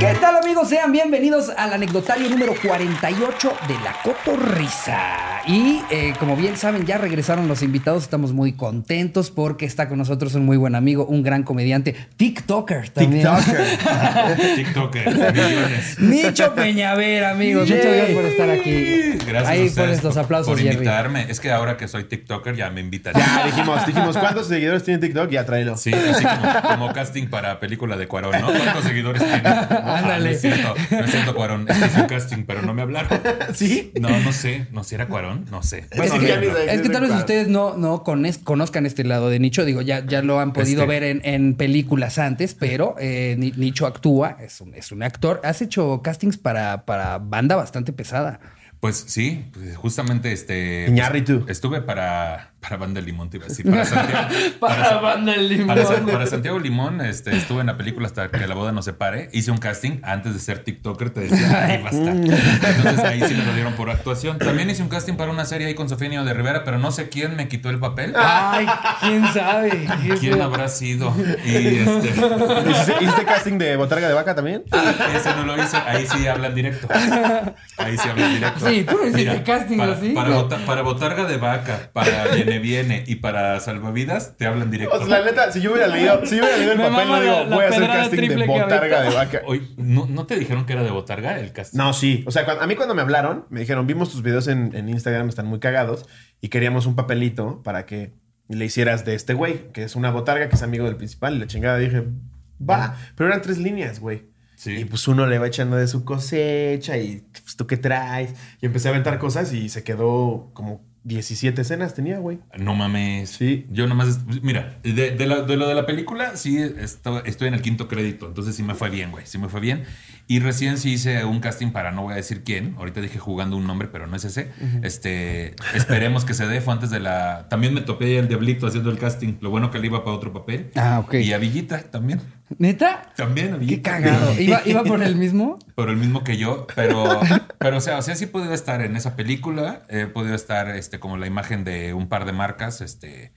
¿Qué tal amigos? Sean bienvenidos al anecdotario número 48 de La Cotorrisa. Y eh, como bien saben, ya regresaron los invitados. Estamos muy contentos porque está con nosotros un muy buen amigo, un gran comediante, TikToker también. TikToker. TikToker. Millones. Nicho Peñavera, amigos. Muchas gracias por estar aquí. Gracias Ahí a pones los por- aplausos, por Jerry. invitarme. Es que ahora que soy TikToker ya me invitan. Ya dijimos, dijimos, ¿cuántos seguidores tiene TikTok? Ya tráelo. Sí, así como, como casting para película de Cuarón, ¿no? ¿Cuántos seguidores tiene? Ándale. No es cierto, no es cierto, Cuarón. Es que hice un casting, pero no me hablaron. ¿Sí? No, no sé. ¿No si era Cuarón? No sé. Es que, sé. es tal vez ustedes no, no conozcan este lado de Nicho. Digo, ya, ya lo han podido Este. ver en, en películas antes, pero eh, Ni- Nicho actúa, es un, es un actor. Has hecho castings para, para banda bastante pesada. Pues sí, pues justamente este. Iñárritu. pues, estuve para, para Banda Limón, te iba a decir. Para Santiago. Para Banda El Limón. Para, Sa- para Santiago Limón, este, estuve en la película hasta que la boda no se pare. Hice un casting antes de ser TikToker, te decía, ay, basta. Entonces ahí sí me lo dieron por actuación. También hice un casting para una serie ahí con Sofía Niño de Rivera, pero no sé quién me quitó el papel. Ay, quién sabe. ¿Quién habrá sido? Y este, ¿Hiciste, hiciste casting de botarga de vaca también? ese no lo hice. Ahí sí hablan directo. Ahí sí hablan directo. Sí, tú no hiciste casting, para, ¿o sí? Para, bota- para botarga de vaca, para viene viene y para salvavidas, te hablan directo. O sea, la neta, si yo hubiera leído, si yo hubiera leído el Me papel, no digo, la- la voy a hacer casting de botarga de vaca. Oye, ¿no, ¿no te dijeron que era de botarga el casting? No, sí. O sea, cuando- a mí cuando me hablaron, me dijeron, vimos tus videos en, en Instagram, están muy cagados, y queríamos un papelito para que le hicieras de este güey, que es una botarga, que es amigo del principal. Y la chingada dije, va. Pero eran tres líneas, güey. Sí. Y pues uno le va echando de su cosecha y pues tú qué traes. Y empecé a aventar cosas y se quedó como 17 escenas tenía, güey. No mames. Sí. Yo nomás. Mira, de, de la- de lo de la película, sí esto- estoy en el quinto crédito. Entonces sí me fue bien, güey. Sí me fue bien. Y recién sí hice un casting para no voy a decir quién. Ahorita dije jugando un nombre, pero no es ese. Este. Esperemos que se dé. Fue antes de la. También me topé el diablito haciendo el casting. Lo bueno que le iba para otro papel. Ah, ok. Y a Villita también. ¿Neta? También a Qué Villita. cagado. ¿Iba, iba por el mismo? por el mismo que yo, pero, pero o sea, o sea, sí he podido estar en esa película, he podido estar este, como la imagen de un par de marcas, este,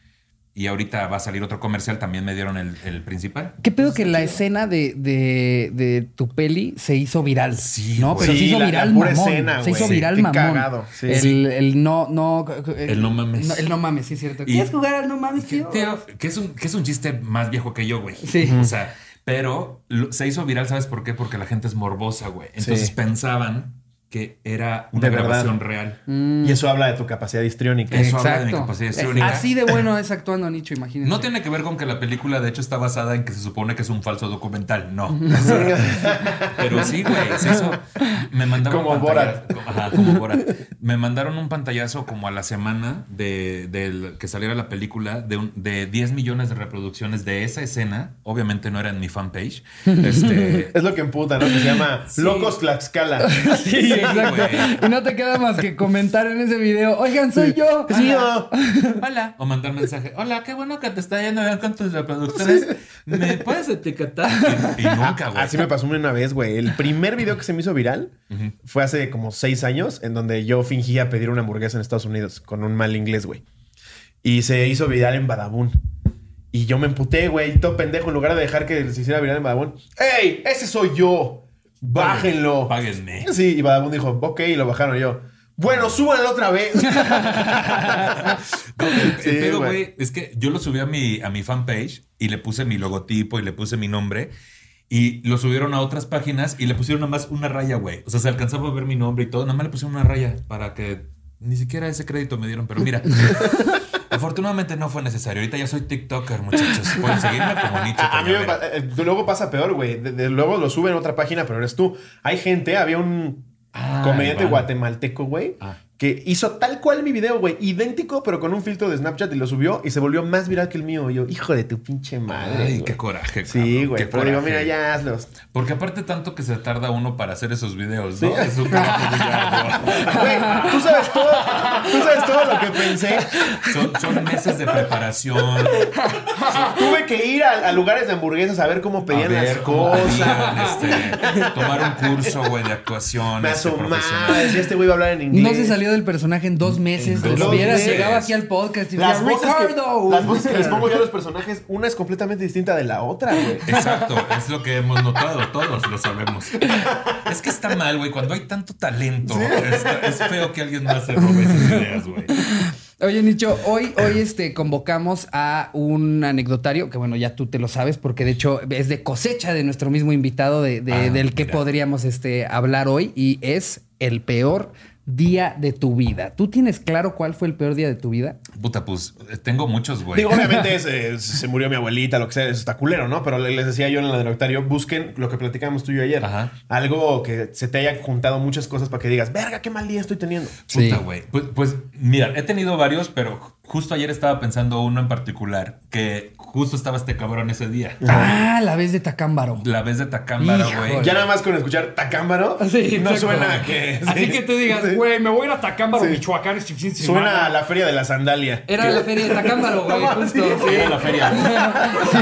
y ahorita va a salir otro comercial, también me dieron el, el principal. ¿Qué pedo que la escena de, de, de tu peli se hizo viral? Sí, no, güey. pero se Sí, hizo la- la viral pura mamón. escena, se hizo viral Qué mamón. cagado, sí. el, el no, no. El no mames. el no mames, sí, es cierto. Y- ¿Quieres jugar al no mames, tío? Tío, que es, un, que es un chiste más viejo que yo, güey. Sí. O sea, pero lo- se hizo viral, ¿sabes por qué? Porque la gente es morbosa, güey. Entonces Sí. pensaban que era una De verdad. grabación real. Mm, Y eso habla de tu capacidad histriónica. Eso habla de mi capacidad Es- histriónica. Así de bueno es actuando Nicho, imagínense. No tiene que ver con que la película, de hecho, está basada en que se supone que es un falso documental. No. Pero sí, güey. se hizo- Me mandaron Como como- ajá, como Borat. Me mandaron un pantallazo como a la semana de, del- que saliera la película de, un- de 10 millones de reproducciones de esa escena. Obviamente no era en mi fanpage. Este, Es lo que emputa, ¿no? Que se llama Sí. Locos Tlaxcala. Sí, exacto. Y no te queda más que comentar en ese video, oigan, soy yo. Sí, yo. Hola. O mandar mensaje. Hola, qué bueno que te está yendo bien con tus reproducciones. ¿Me puedes etiquetar? Y, y nunca, güey. Así me pasó una vez, güey. El primer video que se me hizo viral fue hace como seis años, en donde yo fingía pedir una hamburguesa en Estados Unidos con un mal inglés, güey. Y se hizo viral en Badabun. Y yo me emputé, güey, todo pendejo, en lugar de dejar que se hiciera viral en Badabun. ¡Ey! ¡Ese soy yo! ¡Bájenlo! Páguenme. Sí, y Badabun dijo, ok, y lo bajaron y yo. Bueno, súbanlo otra vez. No, el, Sí, el pedo, güey. güey, es que yo lo subí a mi, a mi fanpage y le puse mi logotipo y le puse mi nombre. Y lo subieron a otras páginas y le pusieron nada más una raya, güey. O sea, se alcanzaba a ver mi nombre y todo. Nada más le pusieron una raya para que ni siquiera ese crédito me dieron. Pero mira, afortunadamente no fue necesario. Ahorita ya soy TikToker, muchachos. Pueden seguirme como Nicho A mí me eh, luego pasa peor, güey. Luego lo suben a otra página, pero eres tú. Hay gente, había un Ah, comediante guatemalteco, güey, Ah. Que hizo tal cual mi video, güey, idéntico, pero con un filtro de Snapchat y lo subió y se volvió más viral que el mío. Y yo, hijo de tu pinche madre. Ay, qué coraje. Sí, güey. Pero digo, coraje. mira, ya hazlos. Porque aparte tanto que se tarda uno para hacer esos videos, ¿no? Sí. Es un. Güey, tú sabes todo, tú sabes todo lo que pensé. Son, son meses de preparación. Tuve que ir a, a lugares de hamburguesas a ver cómo pedían a ver las cómo cosas. pedían, este, tomar un curso, güey, de actuación. Me este, asomaba, este güey va a hablar en inglés. No se salió salido del personaje en dos meses. dos llegado aquí al podcast y Las decía, voces, que, Ricardo. las voces que les pongo yo a los personajes, una es completamente distinta de la otra, güey. Exacto, es lo que hemos notado, todos lo sabemos. Es que está mal, güey, cuando hay tanto talento, es, es feo que alguien más se robe esas ideas, güey. Oye, Nicho, hoy, hoy este, convocamos a un anecdotario, que bueno, ya tú te lo sabes, porque de hecho es de cosecha de nuestro mismo invitado de, de- Ah, del que mira. podríamos este, hablar hoy, y es el peor día de tu vida. ¿Tú tienes claro cuál fue el peor día de tu vida? Puta, pues eh, tengo muchos, güey. Digo, obviamente es, eh, se murió mi abuelita, lo que sea, eso está culero, ¿no? Pero les decía yo en el anecdotario, busquen lo que platicamos tú y yo ayer. Ajá. Algo que se te haya juntado muchas cosas para que digas, verga, qué mal día estoy teniendo. Sí. Puta, güey. Pues, pues, mira, he tenido varios, pero justo ayer estaba pensando uno en particular, que justo estaba este cabrón ese día. Ah, la vez de Tacámbaro. La vez de Tacámbaro, güey. Ya nada más con escuchar Tacámbaro, Sí, no exacto. suena a que... Así sí. que tú digas, güey, me voy a ir a Tacámbaro, Sí. Michoacán, semana". Suena a la feria de la Era la feria de Tacámbaro, güey, No, justo. sí. Era la feria. Sí.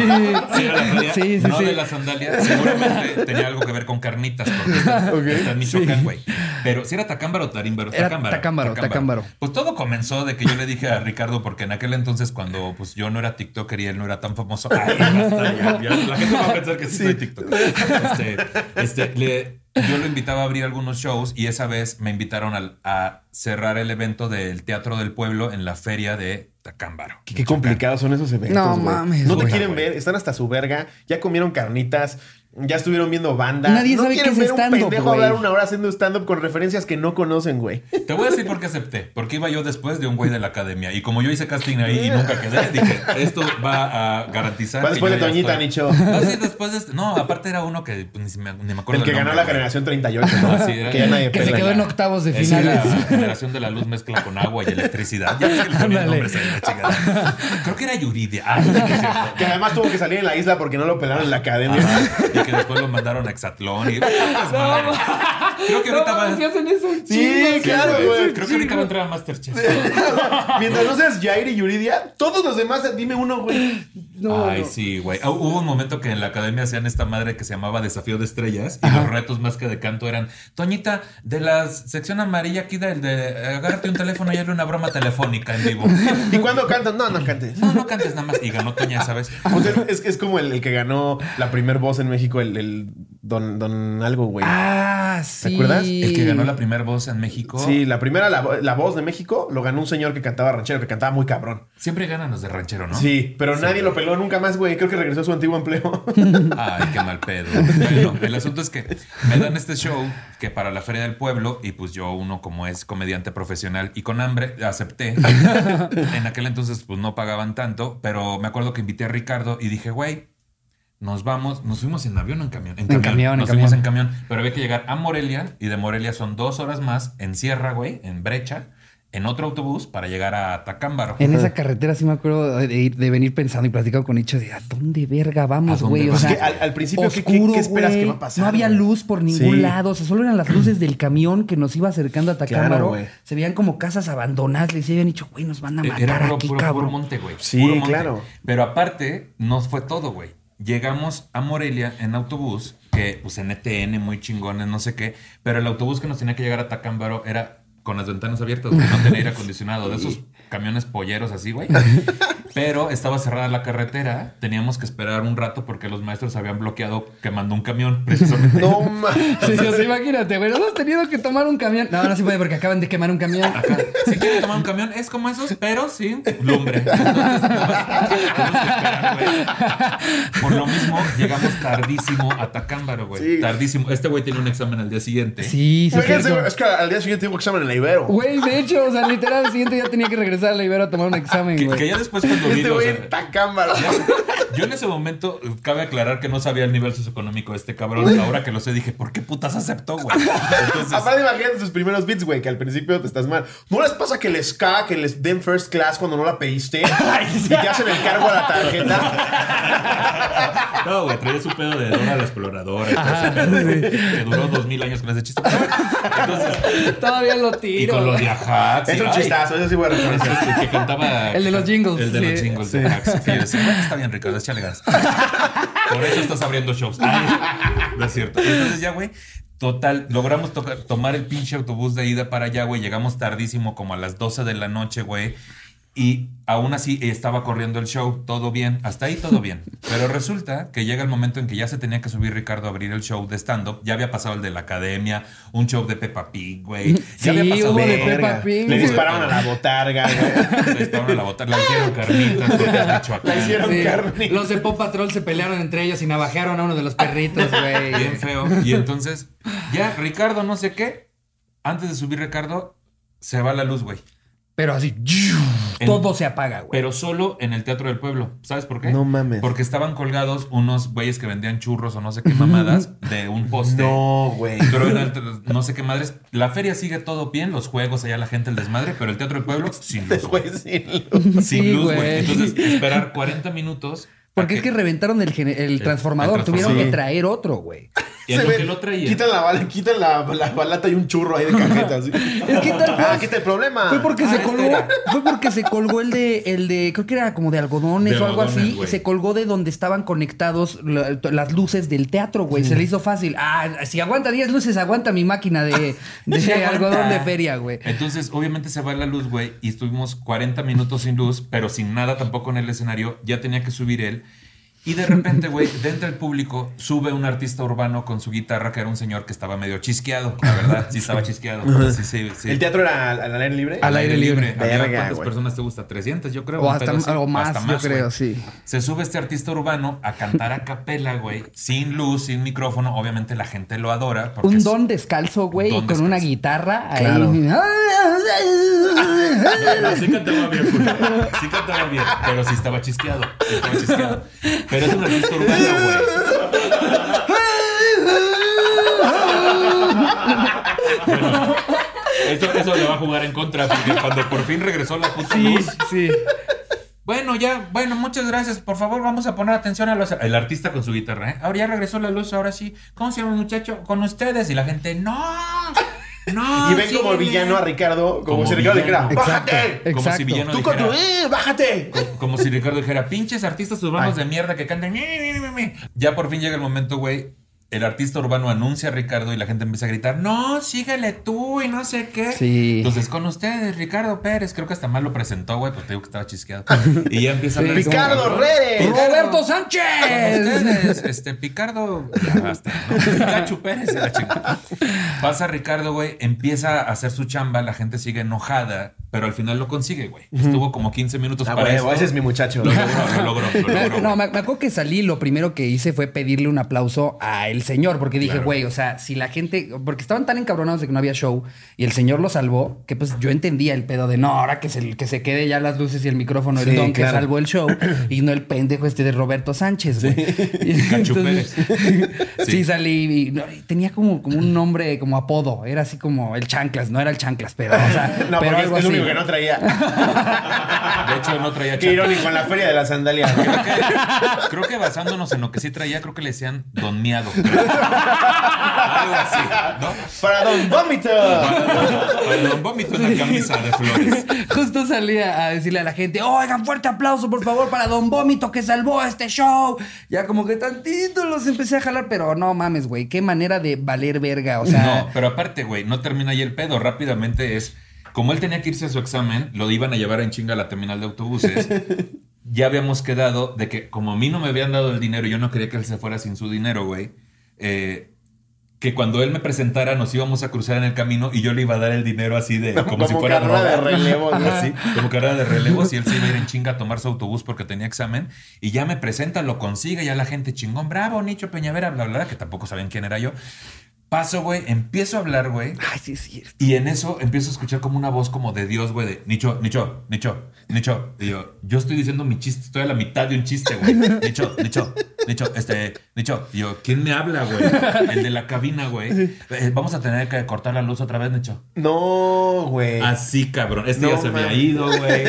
Sí, era la feria. Sí, sí, no sí. de la sandalia. Seguramente tenía algo que ver con carnitas, porque está, Ok. está en Michoacán, güey. Pero si era Tacámbaro o Tarímbaro. Era Tacámbaro. Tacámbaro, Tacámbaro. Pues todo comenzó de que yo le dije a Ricardo, porque en aquel entonces, cuando pues yo no era TikToker y él no era tan famoso. Ay, basta, ya, ya, la gente va a pensar que sí, soy TikToker. Este, este, le- yo lo invitaba a abrir algunos shows y esa vez me invitaron al- a cerrar el evento del Teatro del Pueblo en la feria de Tacámbaro. Qué, qué complicados son esos eventos. No mames, No te quieren ver, están hasta su verga, ya comieron carnitas, ya estuvieron viendo banda. Nadie no sabe quieren qué es ver un stand-up, pendejo güey. hablar una hora haciendo stand-up con referencias que no conocen, güey. Te voy a decir por qué acepté. Porque iba yo después de un güey de la academia. Y como yo hice casting ahí y nunca quedé, dije, esto va a garantizar. Va que después yo de Toñita, estoy- Nicho. No, sí, después de este. No, aparte era uno que pues, ni, me, ni me acuerdo El que ganó la generación 38, ¿no? Ah, sí, era- que ya nadie Que se quedó en octavos de Es que finales. Generación de la luz mezcla con agua y electricidad. Ya ves que le ponían Ándale. nombres ahí, la. Creo que era Yuridia. Ah, cierto. Que además tuvo que salir en la isla porque no lo pelaron en la academia. Ajá. Y que después lo mandaron a Exatlón. Y, Madre. Creo que ahorita va. si hacen eso un Sí, claro, güey. Creo que ahorita va a entrar a Masterchef. Mientras no seas Jair y Yuridia, todos los demás, dime uno, güey. No, Ay, no. sí, güey. Hubo un momento que en la academia hacían esta madre que se llamaba Desafío de Estrellas y los retos más que de canto eran, Toñita, de la sección amarilla aquí del de agárrate un teléfono y hazle una broma telefónica en vivo. ¿Y cuando cantan? No, no cantes. No, no cantes nada más. Y ganó Toña, ¿sabes? Pues es, es, es como el, el que ganó la primer voz en México, el, el don, don algo, güey. Ah, sí. acuerdas? El que ganó la primera voz en México. Sí, la primera, la, la voz de México, lo ganó un señor que cantaba ranchero, que cantaba muy cabrón. Siempre ganan los de ranchero, ¿no? Sí, pero nadie lo peló nunca más, güey. Creo que regresó a su antiguo empleo. Ay, qué mal pedo. Bueno, el asunto es que me dan este show que para la Feria del Pueblo, y pues yo, uno como es comediante profesional y con hambre, acepté. En aquel entonces, pues no pagaban tanto, pero me acuerdo que invité a Ricardo y dije, güey, nos vamos, nos fuimos en avión o en camión. En camión, camión, en nos fuimos camión. en camión, pero había que llegar a Morelia y de Morelia son dos horas más en Sierra, güey, en Brecha, en otro autobús para llegar a Tacámbaro. En esa carretera sí me acuerdo de, ir- de venir pensando y platicando con Nicho de a dónde verga ¿A vamos, güey. O sea, al- al principio, ¿qué- qué- oscuro, qué esperas güey. que va a pasar, No había luz por ningún Sí. lado. O sea, solo eran las luces del camión que nos iba acercando a Tacámbaro. Se veían como casas abandonadas. Les habían dicho, güey, nos van a matar Eh, Era puro, aquí, puro- cabrón. puro monte, güey. Sí, Puro monte. claro. Pero aparte, no fue todo, güey. Llegamos a Morelia en autobús, que pues en ETN, muy chingones, no sé qué. Pero el autobús que nos tenía que llegar a Tacámbaro era con las ventanas abiertas, güey. No tenía aire acondicionado. De esos camiones polleros así, güey. Pero estaba cerrada la carretera. Teníamos que esperar un rato porque los maestros habían bloqueado quemando un camión, precisamente. no mames. Sí, sí, sí, imagínate, güey. Hemos tenido que tomar un camión. No, no se puede porque acaban de quemar un camión. Ajá. Si quieren tomar un camión, es como esos, pero sin lumbre. Entonces, nomás tenemos que esperar, güey. Por lo mismo, llegamos tardísimo a Tacámbaro, güey. Sí. Tardísimo. Este güey tiene un examen al día siguiente. Sí, sí, Fíjense, es que al día siguiente tengo examen en la Ibero. Güey, de hecho, o sea, literal, el siguiente día tenía que regresar a la Ibero a tomar un examen, Que, güey. que ya después Este. Yo en ese momento, cabe aclarar que no sabía el nivel socioeconómico de este cabrón. Ahora que lo sé, dije, ¿por qué putas aceptó, güey? Entonces, Aparte, imagínate sus primeros beats, güey, que al principio te estás mal. ¿No les pasa que les caga que les den first class cuando no la pediste? y te hacen el cargo a la tarjeta. No, güey, traía su pedo de Dora la exploradora. y Que duró dos mil años con ese chiste. Entonces, Todavía lo y tiro. con los de Ajax. es y- un chistazo, eso sí voy a reconocer. este, que cantaba. El de los jingles, El de sí. Los jingles de Ajax. Que yo decía, bueno, está bien, Ricardo, échale ganas. Por eso estás abriendo shows. No es cierto. Entonces ya, güey. Total, logramos tocar- tomar el pinche autobús de ida para allá, güey. Llegamos tardísimo, como a las 12 de la noche, güey. Y aún así estaba corriendo el show, todo bien, hasta ahí todo bien. Pero resulta que llega el momento en que ya se tenía que subir Ricardo a abrir el show de stand-up. Ya había pasado el de la academia, un show de Peppa Pig, güey. Ya Sí, había pasado hubo de. Peppa. Pig. Le dispararon a la botarga, güey. Le dispararon a la bota, la hicieron carnitas. La hicieron Sí, carne. Los de Pop Patrol se pelearon entre ellos y navajearon a uno de los perritos, güey. Bien feo. Y entonces, ya Ricardo no sé qué. Antes de subir Ricardo, se va la luz, güey. Pero así, En- todo se apaga, güey. Pero solo en el Teatro del Pueblo. ¿Sabes por qué? No mames. Porque estaban colgados unos güeyes que vendían churros o no sé qué mamadas de un poste. No, güey. Pero en el- no sé qué madres. La feria sigue todo bien, los juegos, allá la gente, el desmadre, pero el Teatro del Pueblo sin luz. güey. Sin Sí, luz, güey. güey. Entonces, esperar 40 minutos. a Porque es que reventaron el, transformador. el Tuvieron que traer otro, güey. Y en Se lo ve- que lo traían. Quitan la bala, quitan la, la balata y un churro ahí de cajeta. así. Es que tal Ah, está el problema. Fue porque Ah, se este colgó, era. fue porque se colgó el de, el de, creo que era como de algodones De o algo algodones, así. Se colgó de donde estaban conectados la- las luces del teatro, güey. Se le hizo fácil. Ah, si aguanta 10 luces, aguanta mi máquina de, de Sí, algodón de feria, güey. Entonces, obviamente se va la luz, güey, y estuvimos 40 minutos sin luz, pero sin nada tampoco en el escenario. Ya tenía que subir él. Y de repente, güey, dentro del público sube un artista urbano con su guitarra, que era un señor que estaba medio chisqueado, la verdad, sí estaba chisqueado. sí, sí, sí. ¿El teatro era al, al aire libre? Al aire libre. Verga, ¿Cuántas personas te gusta? 300, yo creo. O hasta algo más, Hasta yo creo, güey. sí. Se sube este artista urbano a cantar a capela, güey, sin luz, sin micrófono. Obviamente la gente lo adora. porque Un don descalzo, güey, con una guitarra Claro. ahí. Sí cantaba bien. Sí cantaba bien, pero sí estaba chisqueado. Sí estaba chisqueado. Pero es un artista urbano, güey. Bueno, eso, eso le va a jugar en contra, porque cuando por fin regresó la puta Sí, luz. sí. Bueno, ya, bueno, muchas gracias. Por favor, vamos a poner atención a los. El artista con su guitarra, ¿eh? Ahora ya regresó la luz, ahora sí. ¿Cómo se llama el muchacho? Con ustedes. Y la gente, ¡no! ¡No! Y ven como síguele". villano a Ricardo, como, Como si Ricardo dijera. ¡bájate! Como Exacto. si villano Tú con tu, ¡eh, bájate! Como si Ricardo dijera, pinches artistas urbanos Ay. de mierda que cantan. "Mi, mi, mi, mi". Ya por fin llega el momento, güey. El artista urbano anuncia a Ricardo y la gente empieza a gritar, no, síguele tú y no sé qué. Sí. Entonces, con ustedes, Ricardo Pérez, creo que hasta mal lo presentó, güey, porque te digo que estaba chisqueado. Y ya empieza a como ¡Ricardo cabrón. Reyes! ¡Roberto Con Sánchez! ustedes, este, Picardo. Ya basta, ¿no? Pikachu Pérez, la chingada. Pasa Ricardo, güey, empieza a hacer su chamba, la gente sigue enojada, pero al final lo consigue, güey. Estuvo como 15 minutos Ah, para huevo, eso. ese es mi muchacho. Lo logró, lo logró, lo logró. no, me, me acuerdo que salí, lo primero que hice fue pedirle un aplauso a el señor, porque dije, Claro. güey, o sea, si la gente, porque estaban tan encabronados de que no había show y el señor lo salvó, que pues yo entendía el pedo de no, ahora que se, que se quede ya las luces y el micrófono, el Sí, don que salvó el show y no el pendejo este de Roberto Sánchez, güey. Entonces, sí. Sí. salí y no, y tenía como, como un nombre, como apodo, era así como el chanclas, no era el chanclas, pero, o sea, No, pero es así. único que no traía. De hecho, no traía Qué chanclas. irónico, en la feria de la sandalia. Creo que, creo que basándonos en lo que sí traía, creo que le decían Don Miado. Algo así, ¿no? Para Don Vómito. Para Don Vómito en la camisa de flores. Justo salía a decirle a la gente, oigan, fuerte aplauso por favor para Don Vómito que salvó este show. Ya como que tantito los empecé a jalar, pero no mames, güey, qué manera de valer verga, o sea... No, pero aparte, güey, no termina ahí el pedo. Rápidamente es. Como él tenía que irse a su examen, lo iban a llevar en chinga a la terminal de autobuses. ya habíamos quedado de que, como a mí no me habían dado el dinero, yo no quería que él se fuera sin su dinero, güey. Eh, que cuando él me presentara nos íbamos a cruzar en el camino y yo le iba a dar el dinero así de como, Como si fuera carrera de relevos, ¿no? Así, como carrera de relevos y él se iba a ir en chinga a tomar su autobús porque tenía examen y ya me presenta, lo consigue, ya la gente chingón, bravo, Nicho Peñavera, bla, bla, bla, que tampoco sabían quién era yo. Paso, güey, empiezo a hablar, güey. Ay, sí es cierto. Y en eso empiezo a escuchar como una voz como de Dios, güey, de Nicho, Nicho, Nicho, Nicho. Y yo, yo estoy diciendo mi chiste, estoy a la mitad de un chiste, güey. Nicho, Nicho, Nicho, este, Nicho. Y yo, ¿quién me habla, güey? El de la cabina, güey. Eh, vamos a tener que cortar la luz otra vez, Nicho. No, güey. Así, cabrón. Este ya se había mames. ido, güey.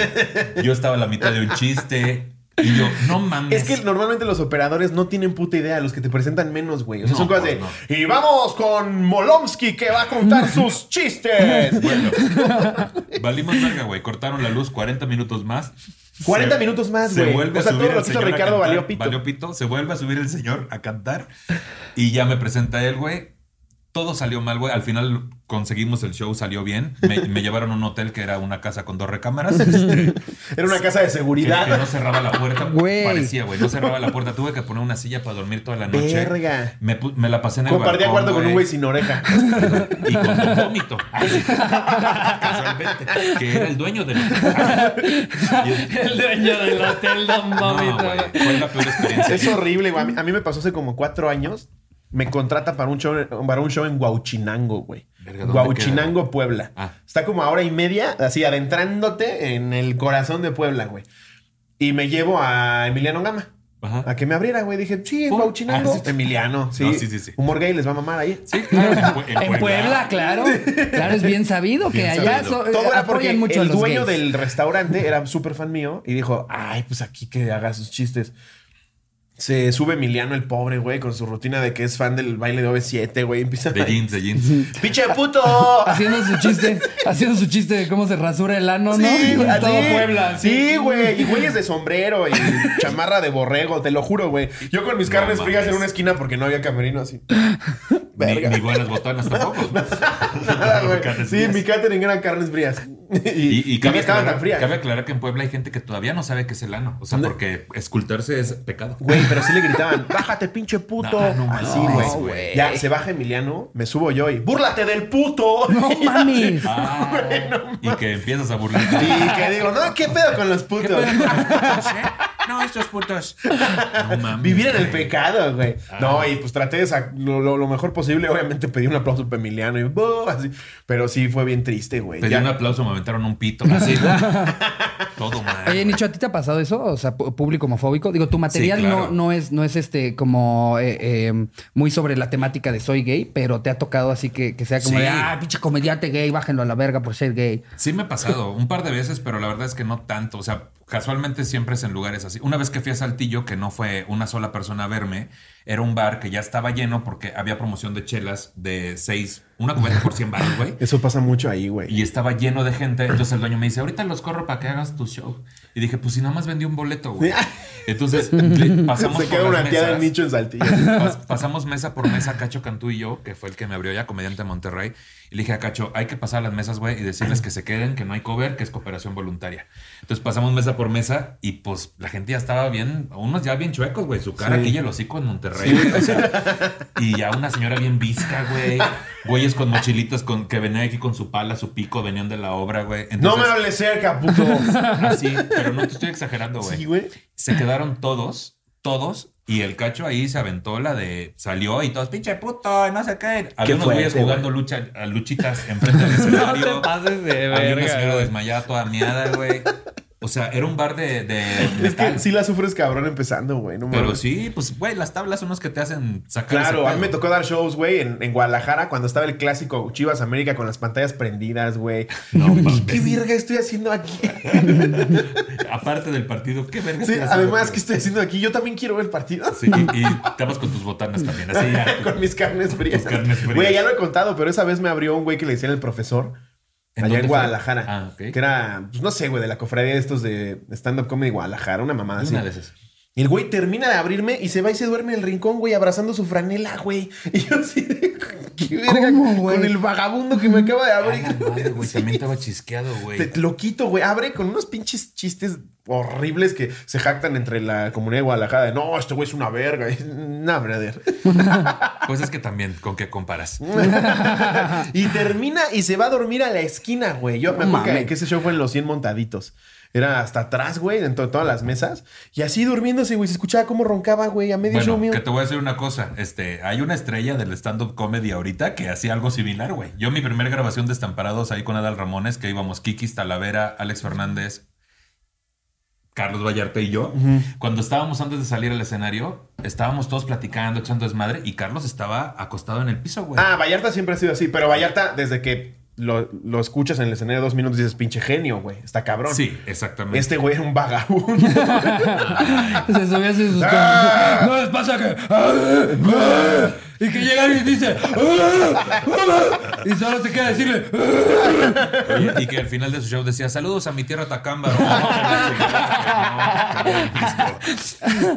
Yo estaba a la mitad de un chiste. Y yo, no mames. Es que normalmente los operadores no tienen puta idea, los que te presentan menos, güey. O sea, No, son cosas pues de. Y vamos con Molomsky que va a contar sus chistes. Bueno, valimos verga, güey. Cortaron la luz 40 minutos más. 40 Se- minutos más, Se güey. vuelve O sea, a subir todo lo que hizo Ricardo cantar, valió pito. Valió pito. Se vuelve a subir el señor a cantar. Y ya me presenta él, güey. Todo salió mal, güey. Al final conseguimos el show, salió bien. Me, me llevaron a un hotel que era una casa con dos recámaras. este, Era una casa de seguridad. que no cerraba la puerta. Güey. Parecía, güey. No cerraba la puerta. Tuve que poner una silla para dormir toda la noche. Verga. Me, la pasé en el Compartía balcón, con un güey sin oreja. Y con un vómito. Casualmente. Que era el dueño del hotel. El dueño del hotel Don No, güey. Fue la peor experiencia. Es horrible, güey. A mí, a mí me pasó hace como cuatro años. Me contrata para un show, para un show en Guauchinango, güey. Verga, ¿dónde Guauchinango, Puebla. Ah. Está como a hora y media, así adentrándote en el corazón de Puebla, güey. Y me llevo a Emiliano Gama. Ajá. A que me abriera, güey. Dije, sí, en ¿Por? Guauchinango. Ah, sí. Emiliano, sí. No, sí, sí, sí. Humor gay les va a mamar ahí. Sí, claro. En, Pue- En Puebla, claro. Claro, es bien sabido que allá eh, Todo era porque mucho el dueño gays. del restaurante era súper fan mío y dijo, ay, pues aquí que haga sus chistes. Se sube Emiliano, el pobre, güey, con su rutina de que es fan del baile de OV7, güey. Empieza De jeans, de jeans. ¡Pinche puto! Haciendo su chiste, haciendo su chiste de cómo se rasura el ano, ¿no? Sí, En todo Puebla. Sí, güey. Y güeyes de sombrero y chamarra de borrego, te lo juro, güey. Yo con mis No carnes frías en una esquina porque no había camerino así. Ni, ni buenas botanas tampoco. Nada, güey. Sí, frías. mi catering eran carnes frías. Y, Y, y cabe, aclarar, tan frías. cabe aclarar que en Puebla hay gente que todavía no sabe qué es el ano. O sea, ¿Dónde? porque escultarse es pecado. Güey, pero sí le gritaban, bájate, pinche puto. No, no Así, mames, güey. güey. Ya se baja Emiliano, me subo yo y búrlate del puto. No mames. Ah, y que empiezas a burlarte. Y que digo, no, ¿qué pedo con los putos? No, estos putos. No mames. Vivir en el pecado, güey. Ah. No, y pues traté de lo- lo mejor posible. Obviamente pedí un aplauso para Emiliano y ¡bu! así. Pero sí fue bien triste, güey. Pedí Ya- un aplauso, me aventaron un pito. Así. Todo mal. Oye, Nicho, ¿a ti te ha pasado eso? O sea, público homofóbico. Digo, tu material Sí, claro. no, no es, no es este como eh, eh, muy sobre la temática de soy gay, pero te ha tocado así que, que sea como Sí. de ah, pinche comediante gay, bájenlo a la verga por ser gay. Sí me ha pasado un par de veces, pero la verdad es que no tanto. O sea, casualmente siempre es en lugares así. Una vez que fui a Saltillo, que no fue una sola persona a verme, era un bar que ya estaba lleno porque había promoción de chelas de seis, una cubeta por 100 baros, güey. Eso pasa mucho ahí, güey. Y estaba lleno de gente. Entonces el dueño me dice, ahorita los corro para que hagas tu show. Y dije, pues si nada más vendí un boleto, güey. Entonces pasamos Se por queda las una mesas. nicho en Saltillo. Pas- pasamos mesa por mesa, Cacho Cantú y yo, que fue el que me abrió ya, comediante de Monterrey. Y le dije a Cacho, hay que pasar las mesas, güey, y decirles que se queden, que no hay cover, que es cooperación voluntaria. Entonces pasamos mesa por mesa y pues la gente ya estaba bien, unos ya bien chuecos, güey, su cara Sí. aquí y el hocico en Monterrey. o sea, y ya una señora bien visca, güey. Güeyes con mochilitas con, que venían aquí con su pala, su pico, venían de la obra, güey. No me Entonces, hables cerca, puto. Así, pero no te estoy exagerando, güey Sí, güey. se quedaron todos, todos, y el cacho ahí se aventó la de salió y todos, pinche puto, no sé qué. Había unos güeyes jugando lucha, a luchitas enfrente del escenario. pases de Había una señora desmayada toda miada, güey. O sea, era un bar de, de Es metal. que sí la sufres cabrón empezando, güey. No Pero mames. sí, pues, güey, las tablas son los que te hacen sacar Claro, a mí me tocó dar shows, güey, en, en Guadalajara cuando estaba el clásico Chivas América con las pantallas prendidas, güey. No ¿Qué virga estoy haciendo aquí? Aparte del partido, ¿qué verga Sí, estoy haciendo, además? ¿qué estoy haciendo aquí? Yo también quiero ver el partido. Sí, y, y estabas con tus botanas también, así ya. con mis carnes frías. Tus carnes frías. Güey, ya lo he contado, pero esa vez me abrió un güey que le decían el profesor. ¿En allá en? Guadalajara. Ah, ok. Que era, pues no sé, güey, de la cofradía de estos de stand-up comedy Guadalajara, una mamada así. Una de esas. Y el güey termina de abrirme y se va y se duerme en el rincón, güey, abrazando su franela, güey. Y yo así de, ¿qué verga? ¿Cómo, güey? Con el vagabundo que me acaba de A abrir. la madre, güey, también estaba chisqueado, güey. Te- lo quito, güey. Abre con unos pinches chistes horribles que se jactan entre la comunidad de Guadalajara. de, no, este güey es una verga. No, brother. Pues es que también, ¿con qué comparas? y termina y se va a dormir a la esquina, güey. Yo me acuerdo que ese show fue en los 100 montaditos. Era hasta atrás, güey, dentro de todas las mesas. Y así durmiéndose, güey. Se escuchaba cómo roncaba, güey, a medio show Bueno, mío. que te voy a decir una cosa. Este, hay una estrella del stand-up comedy ahorita que hacía algo similar, güey. Yo mi primera grabación de Estamparados ahí con Adal Ramones, que íbamos Kikis, Talavera, Alex Fernández, Carlos Vallarta y yo. Cuando estábamos antes de salir al escenario, estábamos todos platicando, echando desmadre, y Carlos estaba acostado en el piso, güey. Ah, Vallarta siempre ha sido así. Pero Vallarta, desde que lo, lo escuchas en el escenario de dos minutos, dices, pinche genio, güey. Está cabrón. sí, exactamente. Este güey era un vagabundo. Se subía así sus Ah. No les pasa que. Y que llega y dice. Y solo te queda decirle. Oye, y que al final de su show decía, saludos a mi tierra Tacámbaro.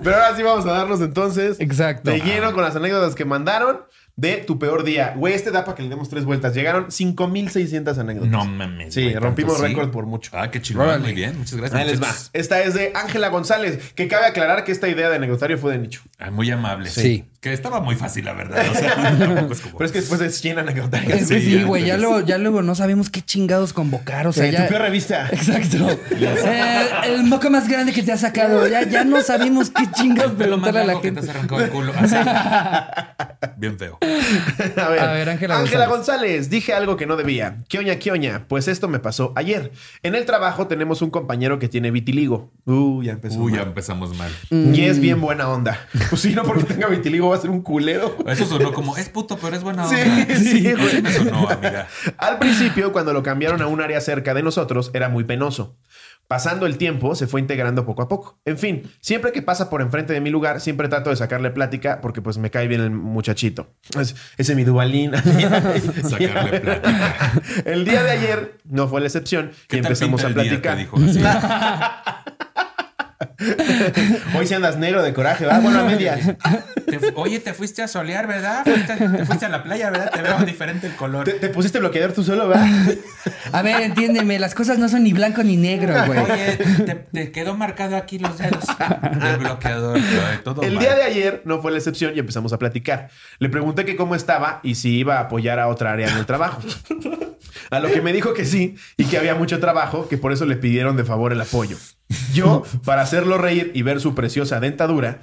Pero ahora sí vamos a darnos entonces Exacto. de lleno con las anécdotas que mandaron. De tu peor día. Güey, este da para que le demos tres vueltas. Llegaron 5600 anécdotas. No mames. Sí, güey, rompimos tanto sí. récord por mucho. Ah, qué chingón. Muy bien, muchas gracias. Ahí les va. Esta es de Ángela González, que cabe aclarar que esta idea de anecdotario fue de nicho. Ah, muy amable. Sí. Que estaba muy fácil, la verdad. O sea, tampoco es como- Pero es que después de 100 anecdotarios. Es que Sí, sí, ya, güey, ya luego, ya luego no sabemos qué chingados convocar. O sea, ya... Tu peor revista. Exacto. Eh, el moco más grande que te ha sacado. Ya, ya no sabemos qué chingados preguntarle a la largo que te gente. has arrancado el culo. Así. Bien feo. A ver, A ver, Ángela Ángela González. González. Dije algo que no debía. ¿Qué oña, qué oña? Pues esto me pasó ayer. En el trabajo tenemos un compañero que tiene vitiligo. Uh, ya empezó. Uy, ya mal. empezamos mal. Y es bien buena onda. Pues sí, no porque tenga vitiligo va a ser un culero. Eso sonó como, es puto, pero es buena Sí, onda. sí, Así güey. me sonó, amiga. Al principio, cuando lo cambiaron a un área cerca de nosotros, era muy penoso. Pasando el tiempo, se fue integrando poco a poco. En fin, siempre que pasa por enfrente de mi lugar, siempre trato de sacarle plática porque pues me cae bien el muchachito. Es- ese es mi dualín. Sacarle plática. El día de ayer no fue la excepción y ¿Qué tal empezamos a platicar. Te dijo así. Hoy si andas negro de coraje, ¿va? Bueno, a medias. Te oye, te fuiste a solear, ¿verdad? Fuiste- te fuiste a la playa, ¿verdad? Te veo diferente el color. ¿Te, te pusiste bloqueador tú solo, ¿verdad? A ver, entiéndeme, las cosas no son ni blanco ni negro, güey. Oye, te, te quedó marcado aquí los dedos del bloqueador. Ay, todo El mal. día de ayer no fue la excepción y empezamos a platicar. Le pregunté que cómo estaba y si iba a apoyar a otra área en el trabajo. A lo que me dijo que sí y que había mucho trabajo, que por eso le pidieron de favor el apoyo. Yo, para hacerlo reír y ver su preciosa dentadura,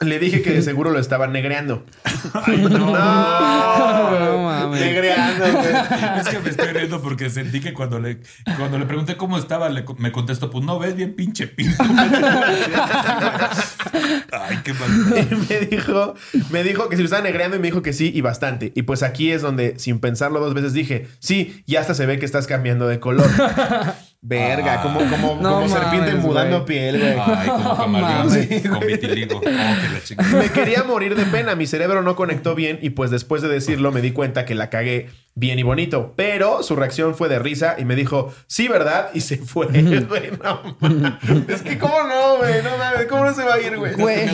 le dije que de seguro lo estaban negreando. Ay, no. No, mames. negreando, güey. Es que me estoy riendo porque sentí que cuando le, cuando le pregunté cómo estaba, le- me contestó, pues no ves bien pinche pinto. Ay, qué mal. Y me dijo, me dijo que si lo estaba negreando y me dijo que sí y bastante. Y pues aquí es donde, sin pensarlo dos veces, dije, sí, y hasta se ve que estás cambiando de color. Verga, Ah. como, como, No como serpiente mudando piel, güey. Ay, como camaleón mames. con vitiligo. Oh, que la. Me quería morir de pena, mi cerebro no conectó bien y pues después de decirlo me di cuenta que la cagué bien y bonito. Pero su reacción fue de risa y me dijo, sí, ¿verdad? Y se fue. Güey, no mames. Es que cómo no, güey, no mames, ¿cómo no se va a ir, güey? Pues,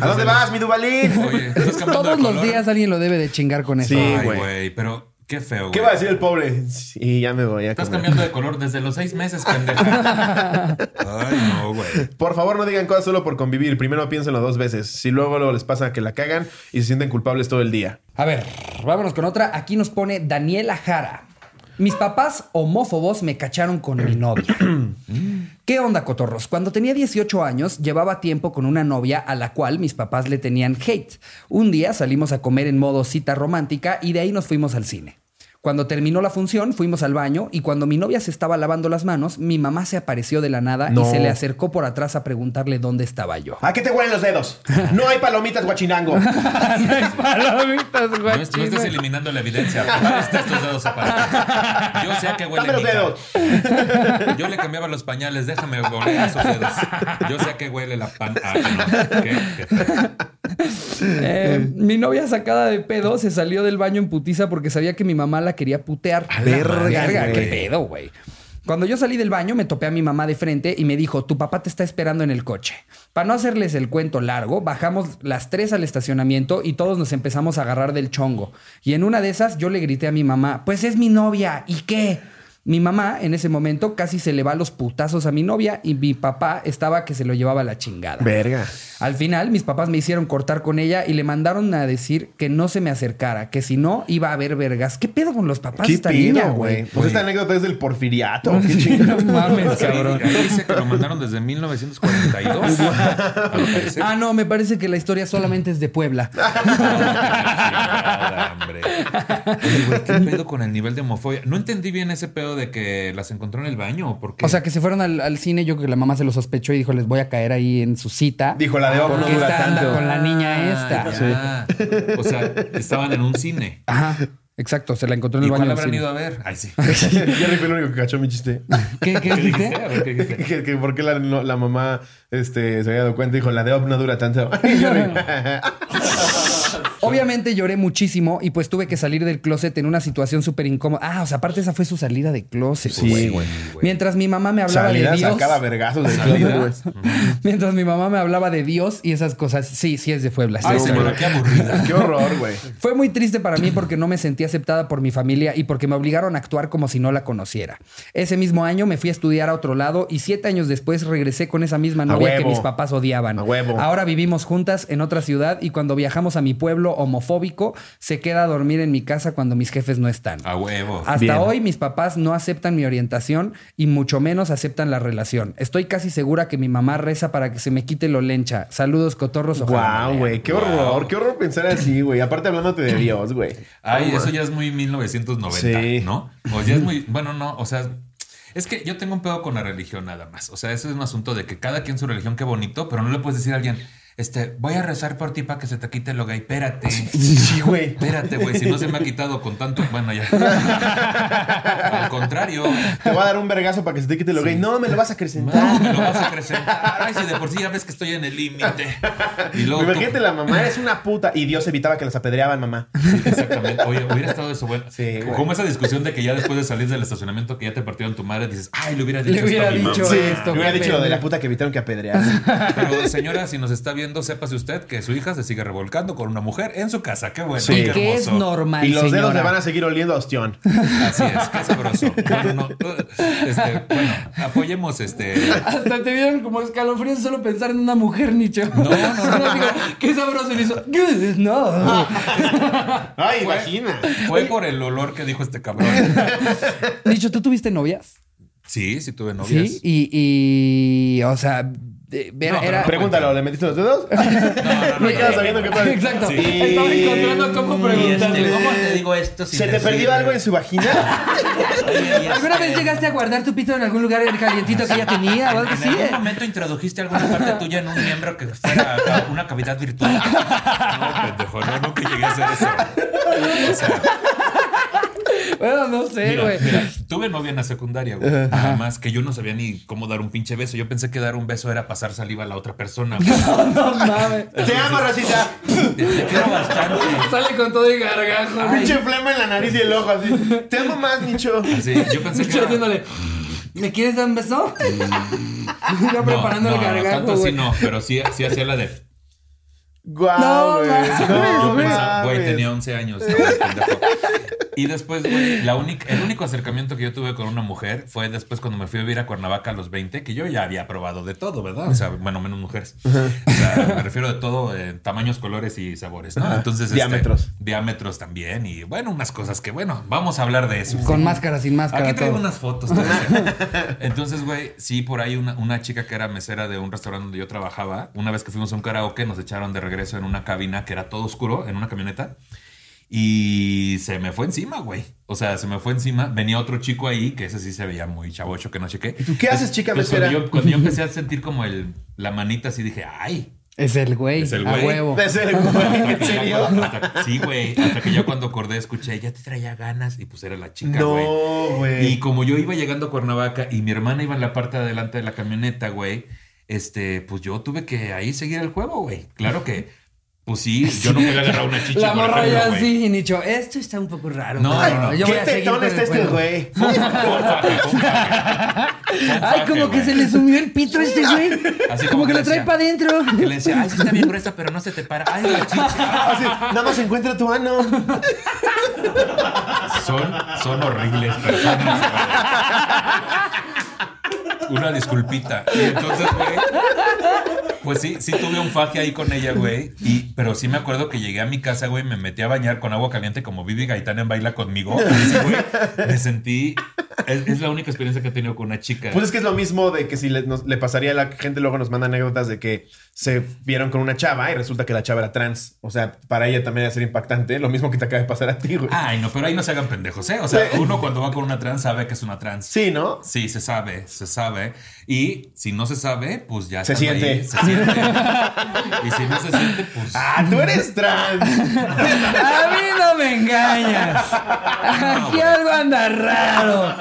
¿A dónde vas, mi Dubalín? Oye, estás Todos los color. días alguien lo debe de chingar con eso. Sí. Ay, güey. güey, pero qué feo, güey. ¿Qué va a decir el pobre? Y ya me voy a Estás comer. cambiando de color desde los seis meses, pendeja. Ay, no, güey. Por favor, no digan cosas solo por convivir. Primero piénsenlo dos veces. Si luego, luego les pasa que la cagan y se sienten culpables todo el día. A ver, vámonos con otra. Aquí nos pone Daniela Jara. Mis papás homófobos me cacharon con mi novia. ¿Qué onda, cotorros? Cuando tenía 18 años, llevaba tiempo con una novia a la cual mis papás le tenían hate. Un día salimos a comer en modo cita romántica y de ahí nos fuimos al cine. Cuando terminó la función, fuimos al baño y cuando mi novia se estaba lavando las manos, mi mamá se apareció de la nada No. y se le acercó por atrás a preguntarle dónde estaba yo. ¿A qué te huelen los dedos? No hay palomitas guachinango. Palomitas, No, es- no estés eliminando la evidencia. Estos dedos aparte. Yo sé a qué huele Dame los dedos. Yo le cambiaba los pañales, déjame oler esos dedos. Yo sé a qué huele la pan. Ah, no. Qué- qué. Eh, mi novia sacada de pedo se salió del baño en putiza porque sabía que mi mamá la quería putear. A verga, qué pedo, güey. Cuando yo salí del baño me topé a mi mamá de frente y me dijo, tu papá te está esperando en el coche. Para no hacerles el cuento largo, bajamos las tres al estacionamiento y todos nos empezamos a agarrar del chongo. Y en una de esas yo le grité a mi mamá, pues es mi novia, ¿y qué? Mi mamá en ese momento casi se le va los putazos a mi novia y mi papá estaba que se lo llevaba a la chingada. Verga. Al final, mis papás me hicieron cortar con ella y le mandaron a decir que no se me acercara, que si no iba a haber vergas. ¿Qué pedo con los papás de ¿Qué esta pido, niña, güey? Pues esta anécdota es del porfiriato. Qué chingada. No mames, cabrón. ahí dice que lo mandaron desde 1942. al parecer. Ah, no, me parece que la historia solamente es de Puebla. Oye, güey, ¿qué pedo con el nivel de homofobia? No entendí bien ese pedo de que las encontró en el baño. ¿o ¿Por qué? O sea, que se fueron al, al cine, yo creo que la mamá se lo sospechó y dijo, les voy a caer ahí en su cita. Dijo la de Ojo, no Porque dura esta anda tanto. con la niña esta. Ah, ya. O sea, estaban en un cine. Ajá, exacto, se la encontró en ¿Y el baño. cuál habrán cine. ido a ver? Ay, sí. Jerry fue el único que cachó mi chiste. ¿Qué, qué ¿Qué dijiste? ver, ¿qué dijiste? que, que por qué la, no- la mamá este, se había dado cuenta y dijo, la de Op no dura tanto. Obviamente lloré muchísimo y pues tuve que salir del closet en una situación súper incómoda. Ah, o sea, aparte esa fue su salida de closet. Sí, güey. Mientras mi mamá me hablaba de Dios. sacaba vergazos closet, güey. Mientras mi mamá me hablaba de Dios y esas cosas. Sí, sí es de Puebla. Ay, sí, qué aburrida. Qué horror, güey. Fue muy triste para mí porque no me sentí aceptada por mi familia y porque me obligaron a actuar como si no la conociera. Ese mismo año me fui a estudiar a otro lado y siete años después regresé con esa misma novia que mis papás odiaban. A huevo. Ahora vivimos juntas en otra ciudad y cuando viajamos a mi pueblo homofóbico se queda a dormir en mi casa cuando mis jefes no están. A huevo. Hasta Bien. hoy mis papás no aceptan mi orientación y mucho menos aceptan la relación. Estoy casi segura que mi mamá reza para que se me quite lo lencha. Saludos, cotorros. Guau, güey. Qué Wow. horror. Qué horror pensar así, güey. Aparte hablándote de Dios, güey. Ay, eso ya es muy 1990, Sí. ¿no? O ya es muy. Bueno, no, o sea. Es que yo tengo un pedo con la religión nada más. O sea, ese es un asunto de que cada quien su religión, qué bonito, pero no le puedes decir a alguien, este, voy a rezar por ti para que se te quite lo gay. Espérate. Sí, güey. Espérate, güey, si no se me ha quitado con tanto. Bueno, ya. Al contrario. Te voy a dar un vergazo para que se te quite lo gay. No, me lo vas a acrecentar. No, me lo vas a acrecentar. Ay, si de por sí ya ves que estoy en el límite. Y luego. tú- Imagínate, la mamá es una puta y Dios evitaba que las apedreaban, mamá. Exactamente. Oye, hubiera estado eso bueno. Sí, güey. Como esa discusión de que ya después de salir del estacionamiento que ya te partieron tu madre, dices, ay, le hubiera dicho Le hubiera esto a mi mamá". dicho Sí, esto. me hubiera dicho lo de la puta que evitaron que apedrearan. Pero señora, si nos está viendo, sépase usted que su hija se sigue revolcando con una mujer en su casa. Qué bueno, Sí. Qué que es hermoso. normal, y los dedos le van a seguir oliendo a ostión. Así es, qué sabroso. Bueno, no, este, bueno, apoyemos este. Hasta te vieron como escalofríos solo pensar en una mujer, Nicho. No, no, no, Qué sabroso le hizo. No. Ay, Fue- imagina. Fue por el olor que dijo este cabrón. Nicho, ¿tú tuviste novias? Sí, sí tuve novias. Sí. Y, y o sea, de- era. No, pero era- no Pregúntalo, ¿le metiste los dedos? No, no, Me no, quedas no, sabiendo qué pasa. Exacto. Sí. Estaba encontrando cómo preguntarle. este, ¿Cómo te digo esto? sin ¿Se te decir? perdió algo en su vagina? Oye, y ¿Alguna este- vez llegaste a guardar tu pito en algún lugar calientito que ella tenía o algo ¿En así? algún momento introdujiste alguna parte tuya en un miembro que fuera ca- una cavidad virtual? No, pendejo, no, nunca llegué a hacer eso. O sea, Bueno, no sé, güey. mira, tuve novia en la secundaria, güey. Nada más que yo no sabía ni cómo dar un pinche beso. Yo pensé que dar un beso era pasar saliva a la otra persona. güey. No mames. Te amo, Rosita. Te, te quiero bastante. Sale con todo y gargajo. Ay. Pinche flema en la nariz y el ojo así. Te amo más, Nicho. Así, yo pensé que Nicho era- haciéndole. ¿Me quieres dar un beso? Ya preparando no, el no, gargajo, tanto así güey. no, pero sí, sí hacía la de. Guau, No. No, Yo pensaba, güey, tenía 11 años. Y después, güey, la única, el único acercamiento que yo tuve con una mujer fue después cuando me fui a vivir a Cuernavaca a los 20, que yo ya había probado de todo, ¿verdad? O sea, bueno, menos mujeres. O sea, me refiero de todo, eh, tamaños, colores y sabores, ¿no? Entonces, este, Diámetros. diámetros también. Y bueno, unas cosas que, bueno, vamos a hablar de eso. Con máscara, sin máscara. Aquí traigo todo. unas fotos. Entonces, güey, sí, por ahí una, una chica que era mesera de un restaurante donde yo trabajaba, una vez que fuimos a un karaoke, nos echaron de regreso en una cabina que era todo oscuro, en una camioneta. Y se me fue encima, güey. O sea, se me fue encima. Venía otro chico ahí, que ese sí se veía muy chavocho, que no chequé. ¿Y tú qué haces, chica Entonces, mesera? Cuando yo, cuando yo empecé a sentir como el, la manita así, dije, ay. Es el güey. Es el A güey. huevo. De ser güey. ¿En serio? hasta- sí, güey. Hasta que ya cuando acordé, escuché, ya te traía ganas. Y pues era la chica, güey. No, güey. Y como yo iba llegando a Cuernavaca y mi hermana iba en la parte de adelante de la camioneta, güey, este, pues yo tuve que ahí seguir el juego, güey. Claro que, pues sí, yo no podía agarrar una chicha. La morra ya así, y Nicho, esto está un poco raro. No, no, no. Yo voy ¿Qué a tetón el está este güey? Ay, como que se le subió el pito a este güey. Así como que lo trae para adentro. Que le decía, ay, sí está bien gruesa, pero no se te para. Ay, la chicha. Así, nada más encuentra tu ano. Son, son horribles personas, güey. Una disculpita. Y entonces, güey. Pues sí, sí tuve un faje ahí con ella, güey. Y, pero sí me acuerdo que llegué a mi casa, güey, me metí a bañar con agua caliente como Vivi Gaitán en Baila conmigo. Así, güey, me sentí. Es, es la única experiencia que he tenido con una chica. Pues es que es lo mismo de que si le, nos- le pasaría a la gente, luego nos manda anécdotas de que se vieron con una chava y resulta que la chava era trans. O sea, para ella también iba a ser impactante. Lo mismo que te acaba de pasar a ti, güey. Ay, no, pero ahí no se hagan pendejos, ¿eh? O sea, uno cuando va con una trans sabe que es una trans. Sí, ¿no? Sí, se sabe, se sabe. Y si no se sabe, pues ya Se siente. ahí, se siente. y si no se siente, pues. Ah, tú eres trans. A mí no me engañas. Aquí algo anda raro.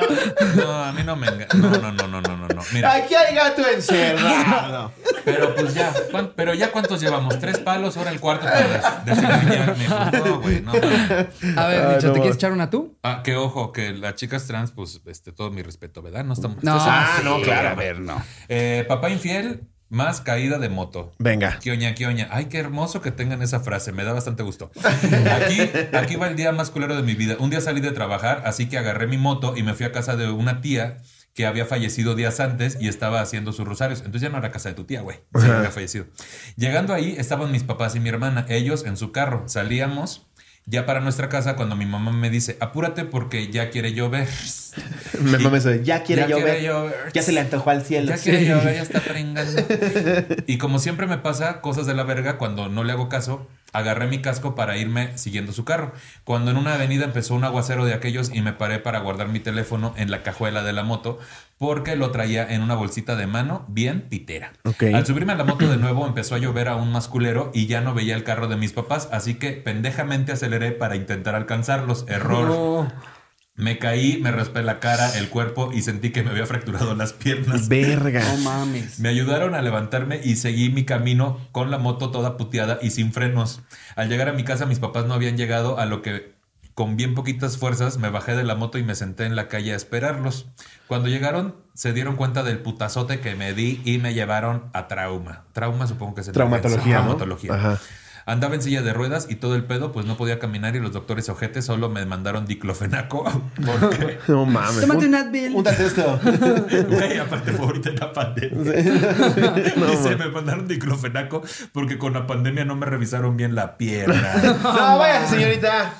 No, a mí no me enga- No, no, no, no, no, no, no. Mira, Aquí hay gato encerrado. pero pues ya, ¿cuán- pero ya cuántos llevamos, tres palos, ahora el cuarto para des- desengañarme. No, güey, no. A ver, Ay, Micho, no, ¿te quieres echar una tú? Ah, que ojo, que las chicas trans, pues, este, todo mi respeto, ¿verdad? No estamos. No, Ah, no, sí, claro. A ver, no. Eh, papá infiel más caída de moto. Venga. Kioña, kioña. Ay, qué hermoso que tengan esa frase. Me da bastante gusto. Aquí, aquí va el día más culero de mi vida. Un día salí de trabajar, así que agarré mi moto y me fui a casa de una tía que había fallecido días antes y estaba haciendo sus rosarios. Entonces ya no era casa de tu tía, güey. Sí, había fallecido. Llegando ahí estaban mis papás y mi hermana. Ellos en su carro. Salíamos ya para nuestra casa cuando mi mamá me dice, apúrate porque ya quiere llover. Me Y- mames eso ya quiere Ya quiere llover. llover. Ya se le antojó al cielo. Ya quiere llover, ya está pringando. Y como siempre me pasa cosas de la verga cuando no le hago caso, agarré mi casco para irme siguiendo su carro. Cuando en una avenida empezó un aguacero de aquellos y me paré para guardar mi teléfono en la cajuela de la moto porque lo traía en una bolsita de mano bien pitera. Al subirme a la moto de nuevo empezó a llover aún más culero y ya no veía el carro de mis papás, así que pendejamente aceleré para intentar alcanzarlos. Error. Me caí, me raspé la cara, el cuerpo y sentí que me había fracturado las piernas. Verga. No mames. Me ayudaron a levantarme y seguí mi camino con la moto toda puteada y sin frenos. Al llegar a mi casa mis papás no habían llegado, a lo que con bien poquitas fuerzas me bajé de la moto y me senté en la calle a esperarlos. Cuando llegaron se dieron cuenta del putazote que me di y me llevaron a trauma. Trauma supongo que es el Traumatología, ¿no? Traumatología. Ajá. Andaba en silla de ruedas y todo el pedo, pues no podía caminar y los doctores ojetes solo me mandaron diclofenaco. Porque, No mames. Tómate Un- un Advil. Esto. güey, aparte fue ahorita en la pandemia. No, Dice, man. me mandaron diclofenaco porque con la pandemia no me revisaron bien la pierna. No, vaya, señorita.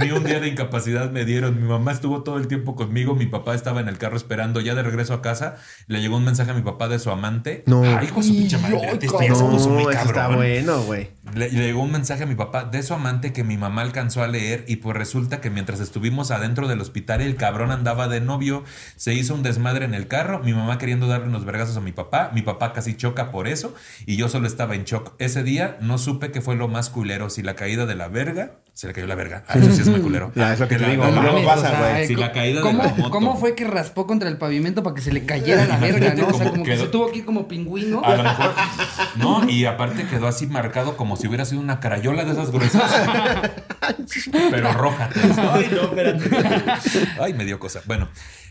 Ni un día de incapacidad me dieron. Mi mamá estuvo todo el tiempo conmigo. Mi papá estaba en el carro esperando. Ya de regreso a casa, le llegó un mensaje a mi papá de su amante. No. Ay, hijo de su pinche madre. Muy No, eso está bueno, güey. Le, le llegó un mensaje a mi papá de su amante que mi mamá alcanzó a leer y pues resulta que mientras estuvimos adentro del hospital el cabrón andaba de novio, se hizo un desmadre en el carro, mi mamá queriendo darle unos vergazos a mi papá, mi papá casi choca por eso y yo solo estaba en shock. Ese día no supe qué fue lo más culero, si la caída de la verga, se le cayó la verga, ah, eso sí es muy culero. Ya, es lo que te la- digo, la- no Mames, pasa, o sea, Si la caída de ¿cómo, la moto. ¿Cómo fue que raspó contra el pavimento para que se le cayera la verga, no? O sea, Como que se tuvo aquí como pingüino. A lo mejor. No, y aparte quedó así marcado como si hubiera sido una carayola de esas gruesas. Pero roja. Ay, no, espérate. Ay, me dio cosa. Bueno,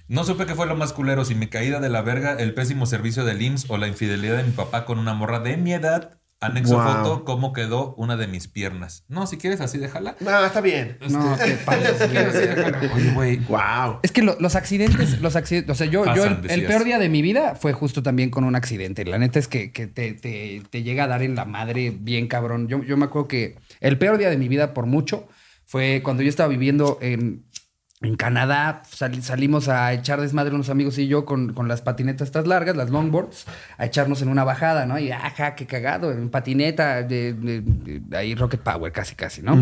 no supe qué fue lo más culero, si mi caída de la verga, el pésimo servicio del IMSS o la infidelidad de mi papá con una morra de mi edad. Anexo Wow. foto, cómo quedó una de mis piernas. No, si quieres así, déjala. No, está bien. No, te pases. Si quieres, así, déjala. Oye, güey. Wow. Es que lo- los accidentes, los accidentes, o sea, yo, yo el, peor día de mi vida fue justo también con un accidente. La neta es que, que te, te- te llega a dar en la madre bien cabrón. Yo, yo me acuerdo que el peor día de mi vida por mucho fue cuando yo estaba viviendo en, en Canadá. Sal- salimos a echar desmadre unos amigos y yo con, con las patinetas estas largas, las longboards, a echarnos en una bajada, ¿no? Y ajá, qué cagado, en patineta, de, de- de- ahí Rocket Power, casi, casi, ¿no?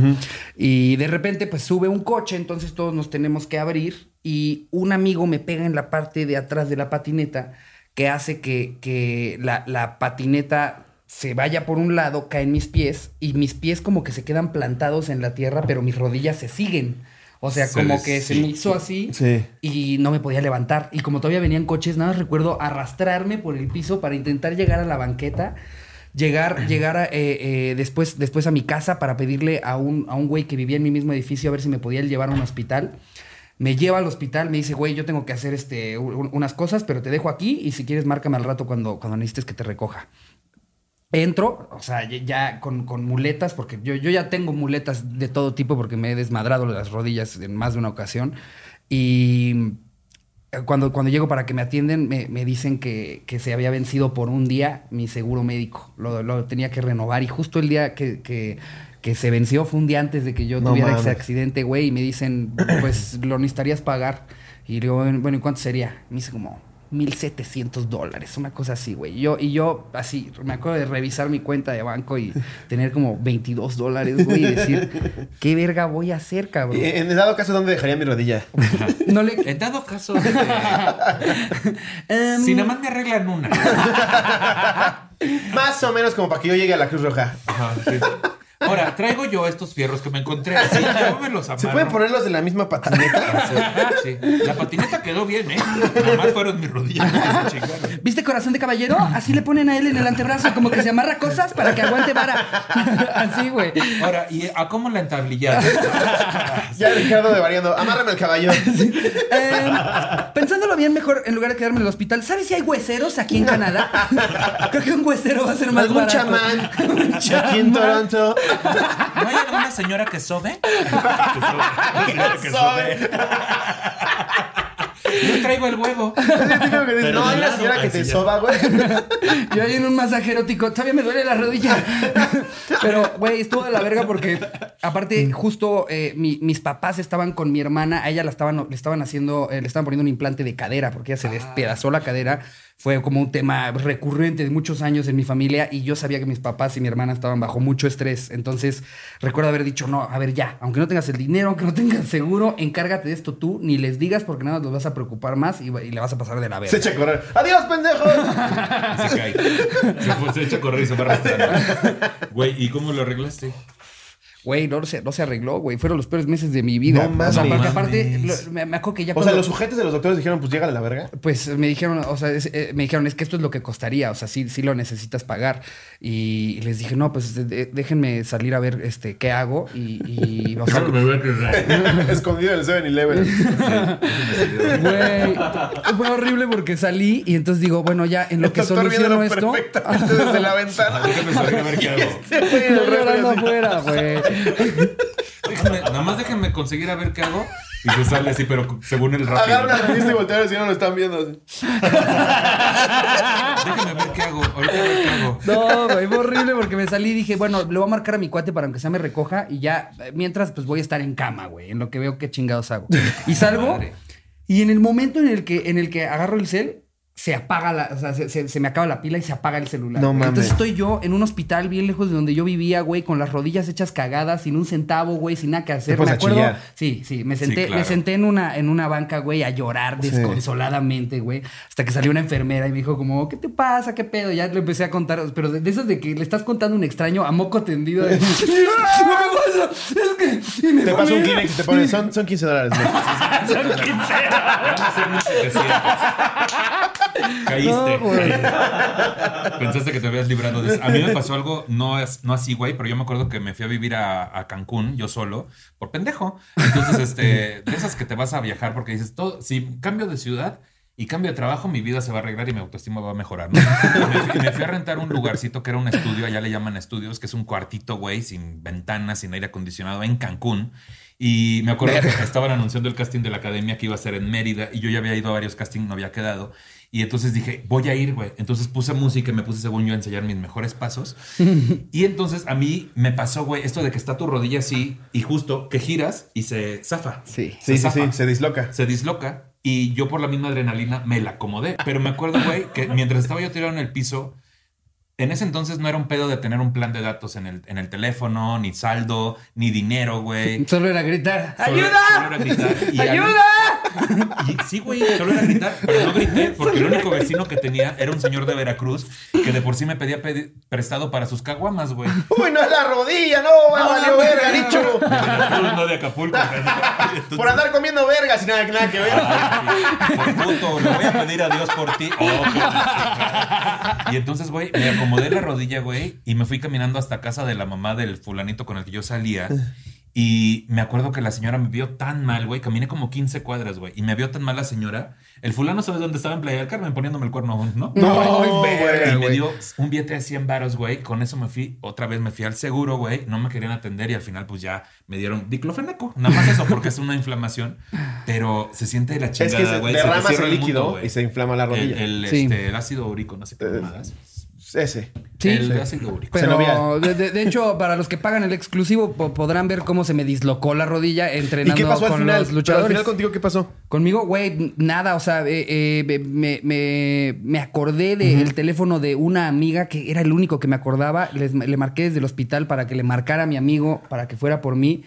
Y de repente, pues sube un coche, entonces todos nos tenemos que abrir y un amigo me pega en la parte de atrás de la patineta que hace que, que la, la patineta se vaya por un lado, cae en mis pies y mis pies como que se quedan plantados en la tierra, pero mis rodillas se siguen. O sea, Se como les- que se me hizo así Sí. y no me podía levantar. Y como todavía venían coches, nada más recuerdo arrastrarme por el piso para intentar llegar a la banqueta. Llegar, llegar a, eh, eh, después, después a mi casa para pedirle a un, a un güey que vivía en mi mismo edificio a ver si me podía llevar a un hospital. Me lleva al hospital, me dice, güey, yo tengo que hacer este, un- unas cosas, pero te dejo aquí y si quieres márcame al rato cuando, cuando necesites que te recoja. Entro, o sea, ya- con, con muletas, porque yo, yo ya tengo muletas de todo tipo porque me he desmadrado las rodillas en más de una ocasión. Y eh, cuando, cuando llego para que me atienden, me, me dicen que, que se había vencido por un día mi seguro médico. Lo, lo tenía que renovar y justo el día que, que- que se venció fue un día antes de que yo No tuviera mames. ese accidente, güey. Y me dicen, pues lo necesitarías pagar. Y digo, bueno, ¿y cuánto sería? Me dice como 1.700 dólares, una cosa así, güey. Yo, y yo, así, me acuerdo de revisar mi cuenta de banco y tener como 22 dólares, güey, y decir, ¿qué verga voy a hacer, cabrón? En dado caso, ¿dónde dejaría mi rodilla? No le... En dado caso, este, Em, si nada más me arreglan una. Más o menos como para que yo llegue a la Cruz Roja. Ajá, sí. Ahora, traigo yo estos fierros que me encontré. Sí, yo me los amarro. ¿Se pueden ponerlos en la misma patineta? Sí, sí. La patineta quedó bien, ¿eh? Nada más fueron mis rodillas que se chingaron. ¿Viste corazón de caballero? Así le ponen a él en el antebrazo, como que se amarra cosas para que aguante vara. Así, güey. Ahora, ¿y a cómo la entablillaste? ya Ricardo de variando. Amárrame el caballo. Eh, pensándolo bien, mejor en lugar de quedarme en el hospital, ¿sabes si hay hueseros aquí en Canadá? Creo que un huesero va a ser más Algún barato. chamán. Aquí en Toronto. ¿No hay alguna señora que sobe? Que sobe. Yo traigo el huevo. Pero no, hay lado, señora que te ya. soba, güey. Yo ahí en un masaje erótico, todavía me duele la rodilla. Pero, güey, estuvo de la verga porque, aparte, justo eh, mi- mis papás estaban con mi hermana, a ella la estaban, le estaban haciendo, eh, le estaban poniendo un implante de cadera porque ella se despedazó la cadera. Fue como un tema recurrente de muchos años en mi familia y yo sabía que mis papás y mi hermana estaban bajo mucho estrés. Entonces, recuerdo haber dicho, no, a ver, ya, aunque no tengas el dinero, aunque no tengas seguro, encárgate de esto tú, ni les digas porque nada más los vas a preocupar más y, y le vas a pasar de la verga. Se echa a correr. ¡Adiós, pendejo! Y se cae. Se, fue- se echa a correr y se va arrastrando. Güey, ¿y cómo lo arreglaste? Güey, no se, no se arregló, güey. Fueron los peores meses de mi vida. No O sea, mames. porque aparte, lo- me, me acuerdo que ya O sea, cuando- los sujetos de los doctores dijeron, pues llega a la verga. Pues me dijeron, o sea, es- eh, me dijeron, es que esto es lo que costaría, o sea, sí, sí lo necesitas pagar. Y, les dije, no, pues de- de- déjenme salir a ver este, qué hago. Y, y, o sea, Escondido en el 7-Eleven. güey, fue horrible porque salí y entonces digo, bueno, ya en lo El que doctor soluciono viéndolo esto. perfectamente desde la ventana. Déjame salir a ver qué hago. Llorando afuera, güey. Déjame, nada más déjenme conseguir a ver qué hago. Y se sale así, pero según el rápido. Agarra una revista y voltea si no lo están viendo. así. Déjenme ver qué hago. Ahorita a ver qué hago. No, güey, fue horrible porque me salí y dije, bueno, le voy a marcar a mi cuate para que sea me recoja y ya, eh, mientras, pues voy a estar en cama, güey, en lo que veo qué chingados hago. Y salgo Madre. y en el momento en el que, en el que agarro el cel, se apaga la, o sea, se, se- se me acaba la pila y se apaga el celular. No mames. Entonces estoy yo en un hospital bien lejos de donde yo vivía, güey, con las rodillas hechas cagadas, sin un centavo, güey, sin nada que hacer. Me acuerdo. chillar. Sí, sí, me senté, claro. me senté en una, en una banca, güey, a llorar Sí. desconsoladamente, güey. Hasta que salió una enfermera y me dijo como, ¿qué te pasa? ¿Qué pedo? Ya le empecé a contar, pero de, de esas de que le estás contando un extraño a moco tendido. de, "No me pasa, es que... y me Te pasa un Kleenex y te ponen, son, son 15 dólares. güey. Van a ser 1700. Caíste. No. Pensaste que te habías librado de eso. A mí me pasó algo, no, es, no así, güey, pero yo me acuerdo que me fui a vivir a, a Cancún, yo solo, por pendejo. Entonces, este, de esas que te vas a viajar porque dices, todo, si cambio de ciudad y cambio de trabajo, mi vida se va a arreglar y mi autoestima va a mejorar. ¿no? Me, fui, me fui a rentar un lugarcito que era un estudio, allá le llaman estudios, que es un cuartito, güey, sin ventanas, sin aire acondicionado, en Cancún. Y me acuerdo que estaban anunciando el casting de la academia que iba a ser en Mérida y yo ya había ido a varios castings, no había quedado. Y entonces dije, voy a ir, güey. Entonces puse música y me puse, según yo, a ensayar mis mejores pasos. y entonces a mí me pasó, güey, esto de que está tu rodilla así y justo que giras y se zafa. Sí. Sí, sí, zafa. sí, se disloca. Se disloca y yo por la misma adrenalina me la acomodé. Pero me acuerdo, güey, que mientras estaba yo tirado en el piso, en ese entonces no era un pedo de tener un plan de datos en el, en el teléfono, ni saldo, ni dinero, güey. Solo era gritar, Solo- ¡ayuda! solo era gritar y ¡Ayuda! Y sí, güey, solo era gritar, pero no grité porque el único vecino que tenía era un señor de Veracruz que de por sí me pedía pedi- prestado para sus caguamas, güey. Uy, no es la rodilla, no, valió verga, dicho. Veracruz, no de Acapulco. Entonces- Por andar comiendo verga sin nada, nada que ver. Ay, sí. Por puto, le voy a pedir a Dios por ti. Oh, y entonces, güey, me acomodé la rodilla, güey, y me fui caminando hasta casa de la mamá del fulanito con el que yo salía. Y me acuerdo que la señora me vio tan mal, güey. Caminé como 15 cuadras, güey. Y me vio tan mal la señora. El fulano, ¿sabes dónde estaba en Playa del Carmen? Poniéndome el cuerno aún, ¿no? No, verga, Y me dio un billete de 100 varos, güey. Con eso me fui, otra vez me fui al seguro, güey. No me querían atender y al final, pues ya me dieron diclofenaco. Nada más eso, porque es una inflamación. Pero se siente de la Es chingada, que se güey. te derramas cierra el líquido mundo, y se inflama la rodilla. el, Sí. este, el ácido úrico, no sé qué Eh, mamadas. Ese. Sí, el. Pero de, de- de hecho, para los que pagan el exclusivo, po- podrán ver cómo se me dislocó la rodilla ¿Y entrenando qué pasó al con final? los Pero al luchadores. final contigo, ¿qué pasó? Conmigo, güey, nada, o sea, eh, eh, me, me- me acordé del teléfono de una amiga que era el único que me acordaba. Les- le marqué desde el hospital para que le marcara a mi amigo para que fuera por mí.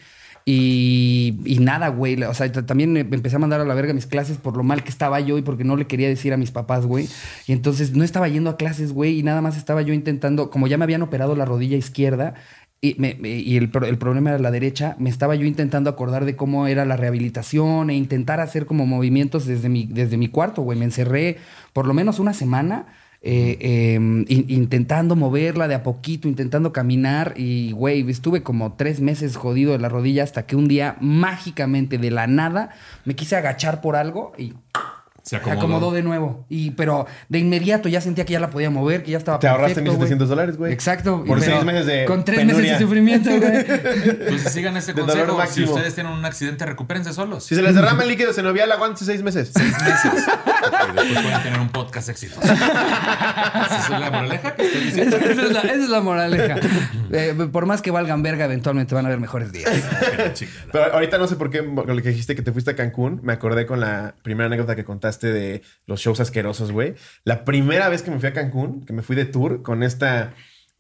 Y, nada, güey. O sea, también me empecé a mandar a la verga mis clases por lo mal que estaba yo y porque no le quería decir a mis papás, güey. Y entonces no estaba yendo a clases, güey, y nada más estaba yo intentando, como ya me habían operado la rodilla izquierda, y, me- y el, el problema era la derecha, me estaba yo intentando acordar de cómo era la rehabilitación e intentar hacer como movimientos desde mi, desde mi cuarto, güey. Me encerré por lo menos una semana eh, in- intentando moverla de a poquito, intentando caminar y, güey, estuve como tres meses jodido de la rodilla hasta que un día mágicamente de la nada me quise agachar por algo y Se se acomodó. de nuevo. Y, pero de inmediato ya sentía que ya la podía mover, que ya estaba Te ahorraste perfecto, 1.700 güey. dólares, güey. Exacto. Por Y seis pero meses de Con tres penuria. meses de sufrimiento, güey. Pues sigan este De consejo. Si ustedes tienen un accidente, recupérense solos. Si se les derrama el líquido senovial, aguante seis meses. Seis meses. Y después pueden tener un podcast exitoso. ¿Esa es la moraleja que estás diciendo? esa, es la, esa es la moraleja. Eh, por más que valgan verga, eventualmente van a haber mejores días. Pero ahorita no sé por qué, con lo que dijiste que te fuiste a Cancún, me acordé con la primera anécdota que contaste de los shows asquerosos, güey. La primera vez que me fui a Cancún, que me fui de tour con esta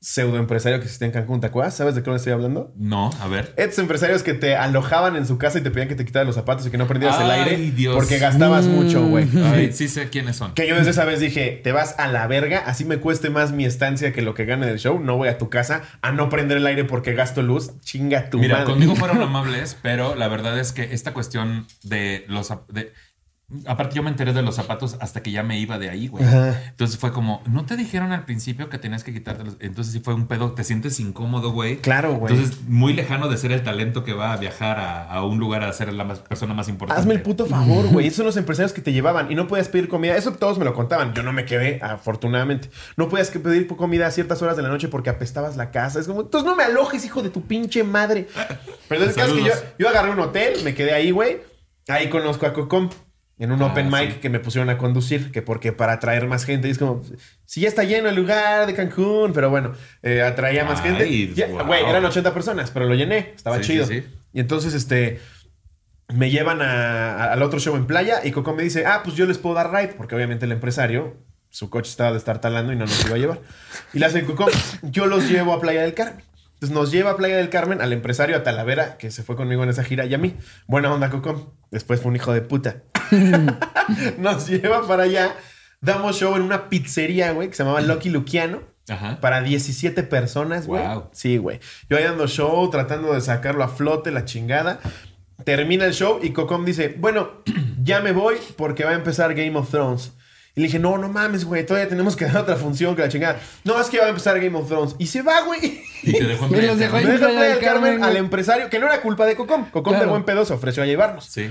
pseudoempresario que existía en Cancún, ¿te acuerdas? ¿Sabes de qué estoy hablando? No, a ver. Estos empresarios que te alojaban en su casa y te pedían que te quitaras los zapatos y que no prendieras el aire Dios. porque gastabas mucho, güey. Sí. sí sé quiénes son. Que yo desde esa vez dije, te vas a la verga, así me cueste más mi estancia que lo que gane del show, no voy a tu casa a no prender el aire porque gasto luz, chinga tu Mira, madre. conmigo fueron amables, pero la verdad es que esta cuestión de los... De, aparte, yo me enteré de los zapatos hasta que ya me iba de ahí, güey. Ajá. Entonces fue como, ¿no te dijeron al principio que tenías que quitarte los...? Entonces sí fue un pedo, te sientes incómodo, güey. Claro, güey. Entonces, muy lejano de ser el talento que va a viajar a, a un lugar a ser la más- persona más importante. Hazme el puto favor, güey. Esos son los empresarios que te llevaban y no podías pedir comida. Eso todos me lo contaban. Yo no me quedé, afortunadamente. No podías pedir comida a ciertas horas de la noche porque apestabas la casa. Es como, entonces no me alojes, hijo de tu pinche madre. Pero entonces, el caso es que yo agarré un hotel, me quedé ahí, güey. Ahí conozco a Cocom. En un Ah, open mic sí. que me pusieron a conducir, que porque para atraer más gente. Y es como, si ya está lleno el lugar de Cancún, pero bueno, eh, atraía más gente. Wow. Güey, eran 80 personas, pero lo llené. Estaba sí, chido. sí. Y entonces, este, me llevan a- a- al otro show en playa y Coco me dice, ah, pues yo les puedo dar ride, porque obviamente el empresario, su coche estaba de estar talando y no nos iba a llevar. Y le hace Coco, yo los llevo a Playa del Carmen. Entonces nos lleva a Playa del Carmen al empresario, a Talavera, que se fue conmigo en esa gira, y a mí. Buena onda, Coco. Después fue un hijo de puta. nos lleva para allá. Damos show en una pizzería, güey, que se llamaba Lucky Luciano. Ajá. Para 17 personas, güey. Wow. Sí, güey. Yo ahí dando show, tratando de sacarlo a flote, la chingada. Termina el show y Cocom dice, bueno, ya me voy porque va a empezar Game of Thrones. Y le dije, no, no mames, güey, todavía tenemos que dar otra función que la chingada. No, es que va a empezar Game of Thrones. Y se va, güey. Y te dejó en Me dejó. Me Carmen. deja Playa Playa del del Carmen Carmen, al empresario, que no era culpa de Cocom. Cocom de Claro. buen pedo se ofreció a llevarnos. Sí.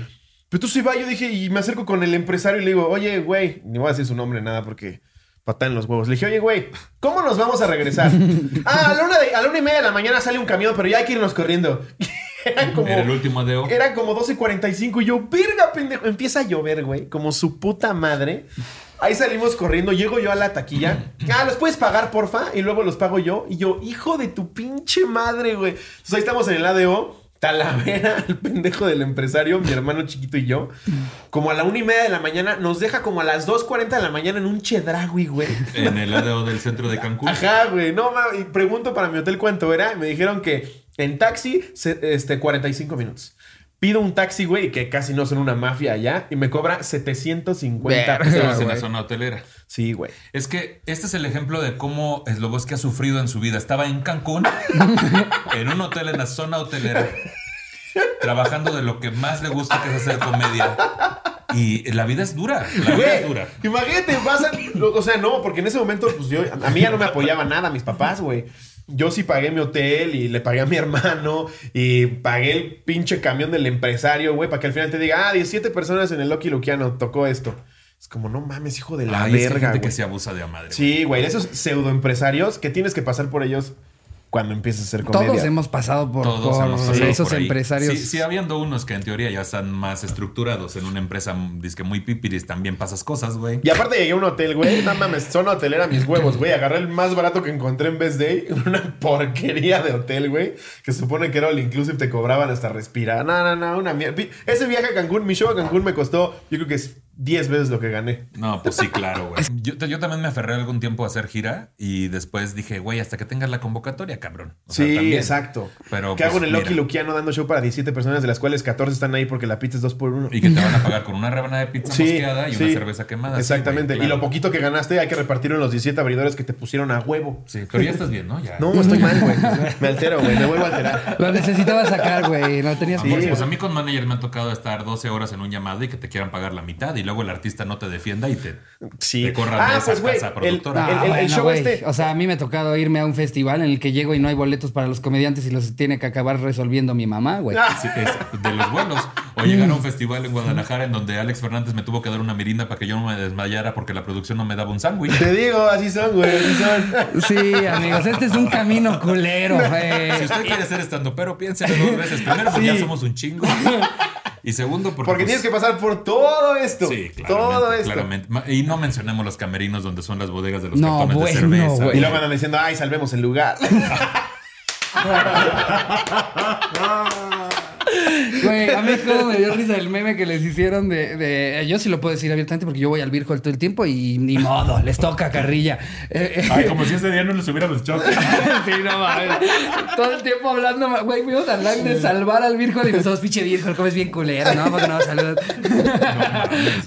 Pero tú se va, yo dije, y me acerco con el empresario y le digo, oye, güey, ni voy a decir su nombre, nada, porque patada en los huevos. Le dije, oye, güey, ¿cómo nos vamos a regresar? ah, a la, una de- a la una y media de la mañana sale un camión, pero ya hay que irnos corriendo. Eran como, Era el último adeo. eran como 12.45 y yo, verga, pendejo. Empieza a llover, güey, como su puta madre. Ahí salimos corriendo, llego yo a la taquilla. Ah, ¿los puedes pagar, porfa? Y luego los pago yo. Y yo, hijo de tu pinche madre, güey. Entonces ahí estamos en el ADO. Talavera, el pendejo del empresario, mi hermano chiquito y yo. Como a la una y media de la mañana, nos deja como a las 2.40 de la mañana en un chedragui, güey. En el ADO del centro de Cancún. Ajá, güey. No, mames. Y pregunto para mi hotel cuánto era. y Me dijeron que en taxi, este, 45 minutos. Pido un taxi, güey, que casi no son una mafia allá, y me cobra 750 Verga, pesos. Estabas en la zona hotelera. Sí, güey. Es que este es el ejemplo de cómo Sloboski ha sufrido en su vida. Estaba en Cancún, en un hotel en la zona hotelera, trabajando de lo que más le gusta, que es hacer comedia. Y la vida es dura. La vida Güey, es dura. imagínate, pasan. O sea, no, porque en ese momento, pues yo, a mí ya no me apoyaba nada, mis papás, güey. Yo sí pagué mi hotel y le pagué a mi hermano y pagué el pinche camión del empresario, güey, para que al final te diga, ah, 17 personas en el Lucky Luciano tocó esto. Es como, no mames, hijo de la Ay, es que hay verga, gente güey. que se abusa de a madre. Sí, güey, esos pseudoempresarios que tienes que pasar por ellos cuando empieces a hacer comedia. Todos hemos pasado por, Todos por hemos pasado esos por ahí. empresarios. Sí, sí, habiendo unos que en teoría ya están más estructurados en una empresa disque muy pipiris, también pasas cosas, güey. Y aparte llegué a un hotel, güey. No mames, zona hotelera mis huevos, güey. Agarré el más barato que encontré en Best Day. Una porquería de hotel, güey. Que supone que era all inclusive, te cobraban hasta respirar. No, no, no, una mierda. Ese viaje a Cancún, mi show a Cancún me costó, yo creo que es 10 veces lo que gané. No, pues sí, claro, güey. Yo, yo también me aferré algún tiempo a hacer gira y después dije, güey, hasta que tengas la convocatoria, cabrón. O sea, sí, también. exacto. Pero, ¿Qué pues, hago en el Loki. Luquiano dando show para 17 personas, de las cuales 14 están ahí porque la pizza es 2 por 1 Y que te van a pagar con una rebanada de pizza mosqueada y una cerveza quemada. Sí, Exactamente. Y lo poquito que ganaste hay que repartirlo en los 17 abridores que te pusieron a huevo. Sí, pero ya estás bien, ¿no? Ya. No, estoy mal, güey. Me altero, güey. Me vuelvo a alterar. Lo necesitaba sacar, güey. No tenías Amor, pues a mí con manager me ha tocado estar 12 horas en un llamado y que te quieran pagar la mitad y luego el artista no te defienda y te, Sí. te corran Ah, de esa pues, casa el- productora. No, el- el bueno, show güey. este- O sea, a mí me ha tocado irme a un festival en el que llego y no hay boletos para los comediantes y los tiene que acabar resolviendo mi mamá, güey. Ah. Sí, es de los vuelos. O llegar a un festival en Guadalajara en donde Alex Fernández me tuvo que dar una mirinda para que yo no me desmayara porque la producción no me daba un sándwich. Te digo, así son, güey. Así son. Sí, amigos, este es un camino culero, güey. Si usted quiere ser estando, pero piénselo dos veces. Primero, porque Sí. ya somos un chingo. Y segundo, porque. Porque pues, tienes que pasar por todo esto. Sí, claramente, todo esto. claramente. Y no mencionemos los camerinos donde son las bodegas de los No, cartones bueno, de cerveza. Y luego andan diciendo, ay, salvemos el lugar. Güey, a mí cómo me dio risa el meme que les hicieron de, de- Yo sí lo puedo decir abiertamente porque yo voy al Virgo todo el tiempo y ni modo, les toca carrilla. Eh, eh, Ay, como si ese día no les hubiéramos echado. sí, no mames. Todo el tiempo hablando, güey, fuimos al lag de salvar al Virgo y nosotros, pinche Virgo, comes bien culero, ¿no? Porque no, saludos.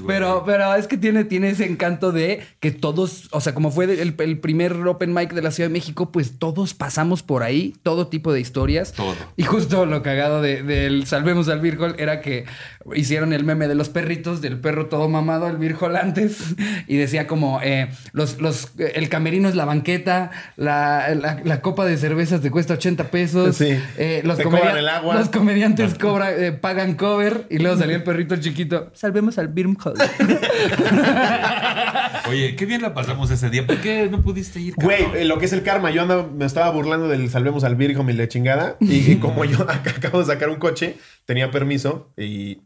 Pero, pero es que tiene, tiene ese encanto de que todos, o sea, como fue el, el primer open mic de la Ciudad de México, pues todos pasamos por ahí, todo tipo de historias. Todo. Y justo lo cagado de- Salvemos al Virgol era que hicieron el meme de los perritos, del perro todo mamado, el Virgol antes, y decía como, eh, los, los, el camerino es la banqueta, la, la- la copa de cervezas te cuesta 80 pesos, Sí. eh, los, Te comedia- cobran el agua. los comediantes cobran, eh, pagan cover, y luego salía el perrito chiquito, salvemos al Virgol. Oye, qué bien la pasamos ese día. ¿Por qué no pudiste ir? Güey, eh, lo que es el karma. Yo andaba, me estaba burlando del salvemos al Virgo, mi le chingada. Y, y como yo acabo de sacar un coche, tenía permiso y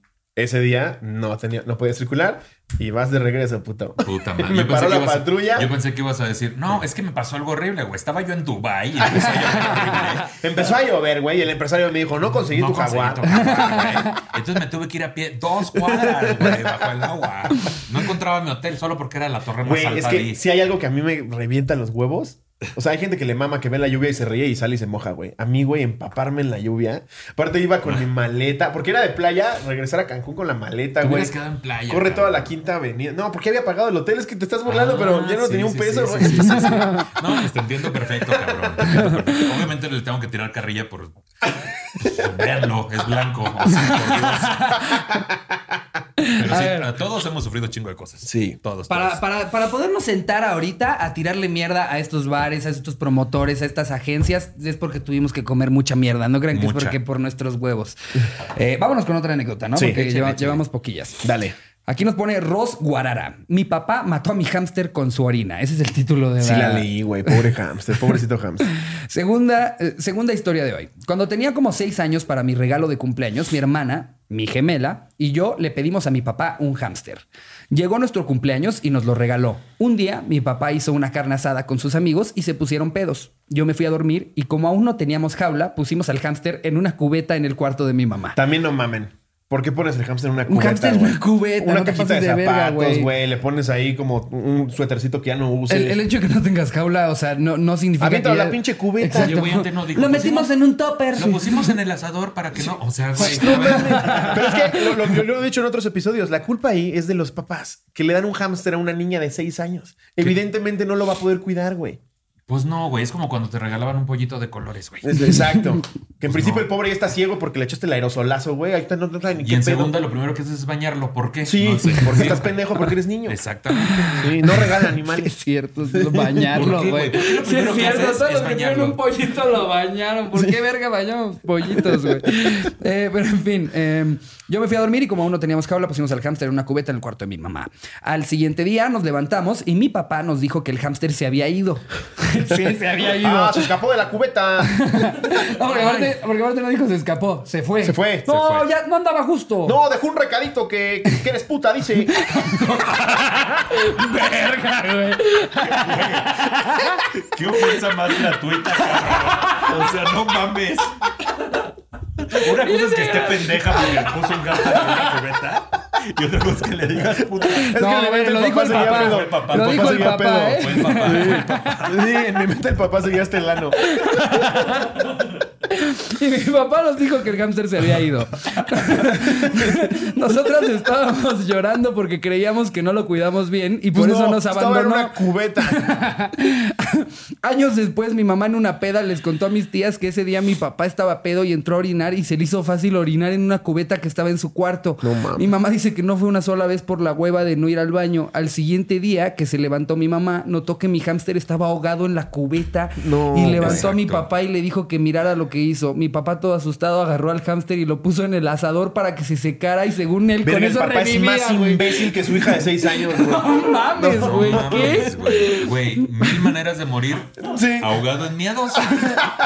ese día no tenía, no podía circular. Y vas de regreso, puto. Puta madre. Me paró la a- patrulla. Yo pensé que ibas a decir, no, es que me pasó algo horrible, güey. Estaba yo en Dubai y empezó a llover. Empezó a llover, güey, y el empresario me dijo, no conseguí No tu conseguí jaguar. tu jaguar, güey. Entonces me tuve que ir a pie dos cuadras, güey, bajo el agua. No encontraba mi hotel solo porque era la torre más Güey, alta es que ahí. si hay algo que a mí me revienta los huevos. O sea, hay gente que le mama que ve la lluvia y se ríe y sale y se moja, güey. A mí, güey, empaparme en la lluvia. Aparte iba con mi maleta, porque era de playa, regresar a Cancún con la maleta, güey. quedado en playa. Corre toda la quinta avenida. No, porque había pagado el hotel. Es que te estás burlando, Ah, pero ya no sí, tenía un sí, peso, sí, güey. sí, sí, sí, sí. No, pues te entiendo perfecto, cabrón. Te entiendo perfecto. Obviamente le tengo que tirar carrilla por. Véanlo, es blanco. O sea, por Dios. Pero A sí, ver. a todos hemos sufrido chingo de cosas. Sí. Todos. Para, todos. para, para podernos sentar ahorita a tirarle mierda a estos bares, a estos promotores, a estas agencias, es porque tuvimos que comer mucha mierda. No crean que es porque por nuestros huevos. Eh, vámonos con otra anécdota, ¿no? Sí, porque échale, lleva- échale. llevamos poquillas. Dale. Aquí nos pone Ros Guarara. Mi papá mató a mi hámster con su orina. Ese es el título de Sí la leí, güey. Pobre hamster. Pobrecito hamster. Segunda, eh, segunda historia de hoy. Cuando tenía como seis años para mi regalo de cumpleaños, mi hermana, mi gemela y yo le pedimos a mi papá un hámster. Llegó nuestro cumpleaños y nos lo regaló. Un día mi papá hizo una carne asada con sus amigos y se pusieron pedos. Yo me fui a dormir y como aún no teníamos jaula, pusimos al hámster en una cubeta en el cuarto de mi mamá. También no mamen. ¿Por qué pones el hamster en una Un cubeta? hámster en una cubeta, Una no te cajita de de zapatos, güey. Le pones ahí como un suétercito que ya no uses. El, el hecho de que no tengas jaula, o sea, no, no significa Aviéntalo que a ya- la pinche cubeta. Exacto. Oye, güey, antes no dijo, lo pusimos- metimos en un topper. Lo pusimos en el asador para que no. O sea, güey. No mames. Pero es que lo, lo- yo lo he dicho en otros episodios. La culpa ahí es de los papás que le dan un hámster a una niña de seis años. Evidentemente no lo va a poder cuidar, güey. Pues no, güey. Es como cuando te regalaban un pollito de colores, güey. Exacto. Que en Pues principio no. el pobre ya está ciego porque le echaste el aerosolazo, güey. Ahí está, no, no sabe ni Y qué en pedo. segunda, lo primero que haces es bañarlo. ¿Por qué? Sí, No sé. porque estás pendejo porque eres niño. Exactamente. Sí, no regala Sí, animales. es cierto, es bañarlo, ¿Por qué, güey. Sí, es cierto, todos es los que tienen bañarlo? un pollito lo bañaron. ¿Por qué verga bañamos pollitos, güey? Eh, pero en fin, eh, yo me fui a dormir y como aún no teníamos jaula, pusimos al hámster en una cubeta en el cuarto de mi mamá. Al siguiente día nos levantamos y mi papá nos dijo que el hámster se había ido. Sí, se había ido. Ah, se escapó de la cubeta. No, porque, aparte, porque aparte no dijo se escapó, se fue. Se fue, No, se fue. ya no andaba justo. No, dejó un recadito que, que eres puta, dice. verga, güey. ¿Qué ofensa más gratuita, cabrón? O sea, no mames. Una cosa es que esté pendeja porque le puso un gato en una cubeta. Y otra cosa es que le digas puta. Es que No, en mi mente lo el dijo papá el seguía papá. pedo. El papá. Lo El dijo papá el papá, pedo. ¿eh? Fue el papá. fue el papá. Sí, en mi mente el papá seguía hasta el ano. Y mi papá nos dijo que el hámster se había ido. Nosotras estábamos llorando porque creíamos que no lo cuidamos bien y por Pues eso no, nos Estaba en abandonó. una cubeta. Años después, mi mamá en una peda les contó a mis tías que ese día mi papá estaba pedo y entró a orinar y se le hizo fácil orinar en una cubeta que estaba en su cuarto. No mames. Mi mamá dice que no fue una sola vez por la hueva de no ir al baño. Al siguiente día que se levantó mi mamá, notó que mi hámster estaba ahogado en la cubeta No, y levantó a mi papá y le dijo que mirara lo que hizo. Mi papá todo asustado agarró al hámster y lo puso en el asador para que se secara y según él Verga, con el eso papá es revivía, más güey. imbécil que su hija de 6 años, güey. No mames, No güey. ¿Qué? mames, güey. Mil maneras de morir Sí. ahogado en miedos.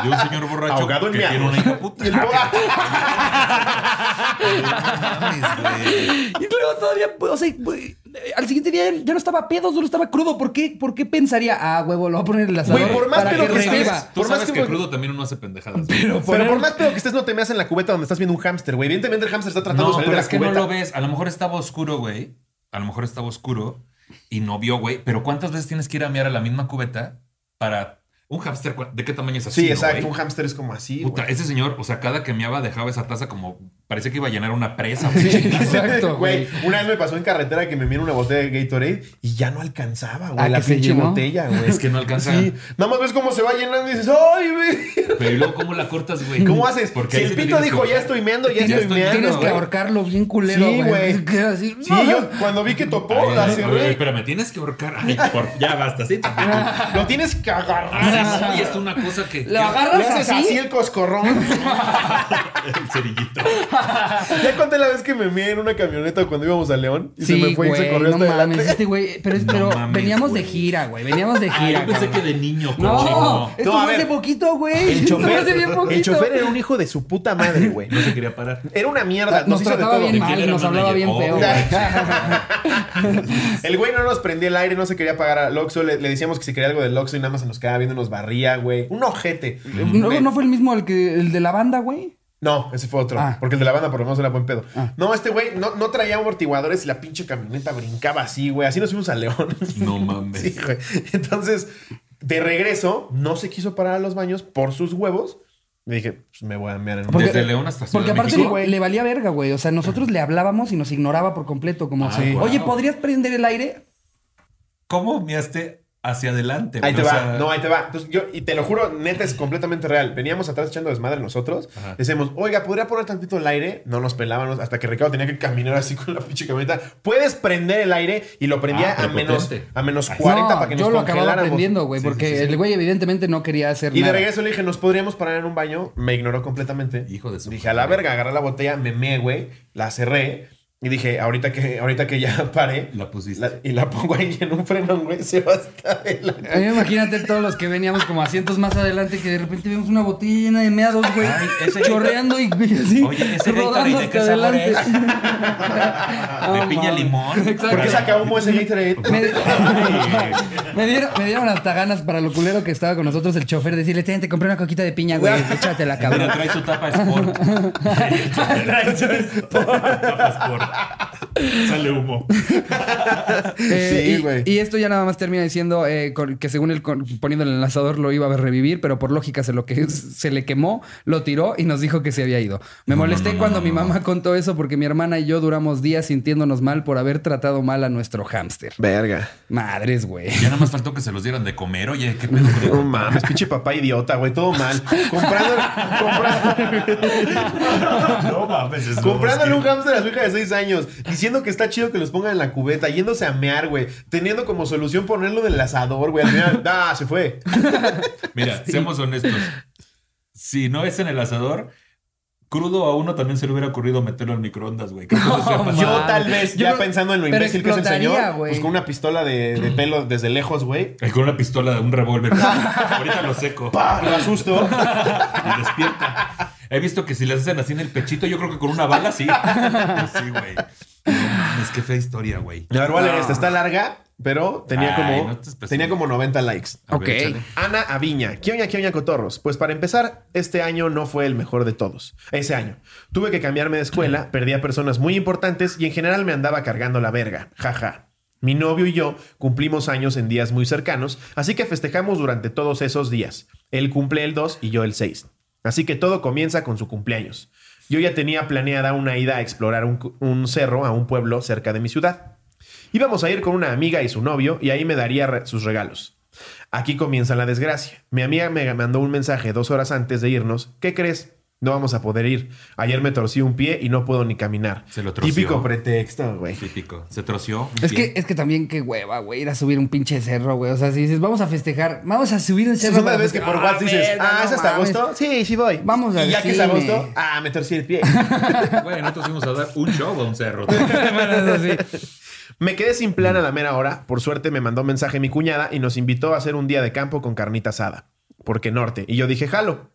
De un señor borracho Ahogado en que tiene una hija puta. Y el papá- No mames, güey. Y luego todavía, o sea, güey, al siguiente día ya no estaba pedo, solo estaba crudo. ¿Por qué, ¿Por qué pensaría, ah, huevo, lo voy a poner en el asador Güey, por más para pedo que que estés, reviva? Tú Por más sabes que- que crudo también uno hace pendejadas. Pero, Pero por más pedo que estés, no te meas en la cubeta donde estás viendo un hámster, güey. Evidentemente el hámster está tratando de salir pero de es la que no lo ves. A lo mejor estaba oscuro, güey. A lo mejor estaba oscuro y no vio, güey. Pero ¿cuántas veces tienes que ir a miar a la misma cubeta para un hámster? ¿De qué tamaño es así? Sí, exacto. Un hámster es como así, Puta, güey. ese señor, o sea, cada que meaba dejaba esa taza como parecía que iba a llenar una presa. güey. Exacto, güey. Una vez me pasó en carretera que me miró una botella de Gatorade y ya no alcanzaba, güey, Ah, la pinche botella, güey. Es que no alcanza. Sí, nada más ves cómo se va llenando y dices, ¡ay, güey! Pero ¿y luego cómo la cortas, güey? ¿Cómo haces? Porque si el sí pito que dijo, ya estoy meando, ya, Ya estoy estoy meando. Tienes que ahorcarlo bien culero, Sí, güey. así. Sí, yo cuando vi que topó, Ay, la cerré. ay, espérame, tienes que ahorcar. Ay, por- ya basta, sí. Lo tienes que agarrar. Ah, sí, no, y es una cosa que. Lo agarras así. así el coscorrón. El cerillito. ya conté la vez que me mié en una camioneta cuando íbamos a León y se Sí, me fue y se corrió no hasta mames, adelante. este güey, pero, No pero mames, veníamos de gira, güey, veníamos de Ay, gira. yo pensé que de niño, No, cochino. esto No, a fue hace poquito, güey. El Esto fue hace chofer, bien poquito. el chofer era un hijo de su puta madre, güey. No se quería parar. Era una mierda. Nos hizo de trataba todo. bien ¿De quién mal, nos hablaba bien Oh, feo, güey. El güey no nos prendía el aire, no se quería pagar al Oxxo. Le, le decíamos que si quería algo del Oxxo y nada más se nos quedaba viendo, nos barría, güey. Un ojete. ¿No, Me- no fue el mismo el, que, el de la banda, güey? No, ese fue otro. Ah. Porque el de la banda por lo menos era buen pedo. Ah. No, este güey no, no traía amortiguadores y la pinche camioneta brincaba así, güey. Así nos fuimos a León. No mames. Sí, güey. Entonces, de regreso, no se quiso parar a los baños por sus huevos. Le dije, pues me voy a mear en un Porque- Desde León hasta Ciudad Porque de aparte le, le valía verga, güey. O sea, nosotros le hablábamos y nos ignoraba por completo. Como, Ah, wow. oye, ¿podrías prender el aire? ¿Cómo miaste hacia adelante? Ahí te? O va, sea, no, ahí te va. Entonces, yo, y te lo juro, neta es completamente real. Veníamos atrás echando desmadre nosotros. Ajá. Decíamos, oiga, ¿podría poner tantito el aire? No nos pelábamos hasta que Ricardo tenía que caminar así con la pinche camioneta. Puedes prender el aire y lo prendía Ah, a menos, a menos Ay, 40 No, para que yo nos lo acababa aprendiendo, güey. Sí, porque sí, sí, sí. el güey evidentemente no quería hacer Y nada. de regreso le dije, ¿nos podríamos parar en un baño? Me ignoró completamente. Hijo de su Dije, a la verga, agarré la botella, me meé, güey, la cerré. Y dije, ahorita que, ahorita que ya pare, La pusiste. la- y la pongo ahí en un frenón, güey, se va hasta adelante. A mí imagínate todos los que veníamos como asientos más adelante que de repente vemos una botella llena de meados, güey. Ay, ese- chorreando y güey, así. Oye, ese rodando ¿de hasta adelante. De No, piña limón. Exacto. ¿Por qué saca humo ese Gatorade? Me, me dieron, me dieron hasta ganas para lo culero que estaba con nosotros el chofer decirle, ten, te compré una coquita de piña, güey, échatela, Mira, cabrón. trae su tapa Sport. trae su tapa Sport. Sale humo. Eh, Sí, y- güey. y, esto ya nada más termina diciendo eh, con- que según él poniendo el enlazador lo iba a revivir, pero por lógica se lo que se le quemó, lo tiró y nos dijo que se había ido. Me no, molesté no, no, cuando no, mi no. mamá contó eso porque mi hermana y yo duramos días sintiéndonos mal por haber tratado mal a nuestro hámster. Verga. Madres, güey. Ya nada más faltó que se los dieran de comer. Oye, qué pedo. No mames, pinche papá idiota, güey, todo mal. Comprando, comprando, No mames, es comprándole un hámster a su hija de 6 años, diciendo que está chido que los pongan en la cubeta, yéndose a mear, güey, teniendo como solución ponerlo del asador, güey. Al final, ah, se fue. Mira, seamos honestos. Si no es en el asador, crudo a uno también se le hubiera ocurrido meterlo al microondas, güey. Sí No. Yo tal vez, Yo ya pensando en lo imbécil que es el señor, güey. pues con una pistola de, de pelo desde lejos, güey. Con una pistola de un revólver. Ahorita lo seco. ¡Pah! Lo asusto. Y despierta. He visto que si les hacen así en el pechito, yo creo que con una bala sí. Pues sí, güey. No mames, qué fea historia, güey. A ver, voy a leer esta. Está larga pero tenía, Ay, como, no te tenía como 90 likes. Ok. Ana Aviña, Kioña, Kioña Cotorros. Pues para empezar, este año no fue el mejor de todos. Ese año. Tuve que cambiarme de escuela, perdí a personas muy importantes y en general me andaba cargando la verga. Jaja. Mi novio y yo cumplimos años en días muy cercanos, así que festejamos durante todos esos días. Él cumple el 2 y yo el 6. Así que todo comienza con su cumpleaños. Yo ya tenía planeada una ida a explorar un, cerro a un pueblo cerca de mi ciudad. Íbamos a ir con una amiga y su novio y ahí me daría sus regalos. Aquí comienza la desgracia. Mi amiga me mandó un mensaje dos horas antes de irnos. ¿Qué crees? No vamos a poder ir. Ayer me torcí un pie y no puedo ni caminar. Se lo troció. Típico pretexto, güey. Típico. Se troció. un Es pie. que, es que también qué hueva, güey, ir a subir un pinche cerro, güey. O sea, si dices, vamos a festejar, vamos a subir un cerro. una para vez que por. WhatsApp dices, ah, no ¿es hasta mames. agosto? Sí, sí voy. Vamos al Y ya que es agosto, ah, me torcí el pie. Güey, nosotros fuimos a dar un show a un cerro. Me quedé sin plan a la mera hora. Por suerte me mandó mensaje mi cuñada y nos invitó a hacer un día de campo con carnita asada. Porque norte. Y yo dije, jalo.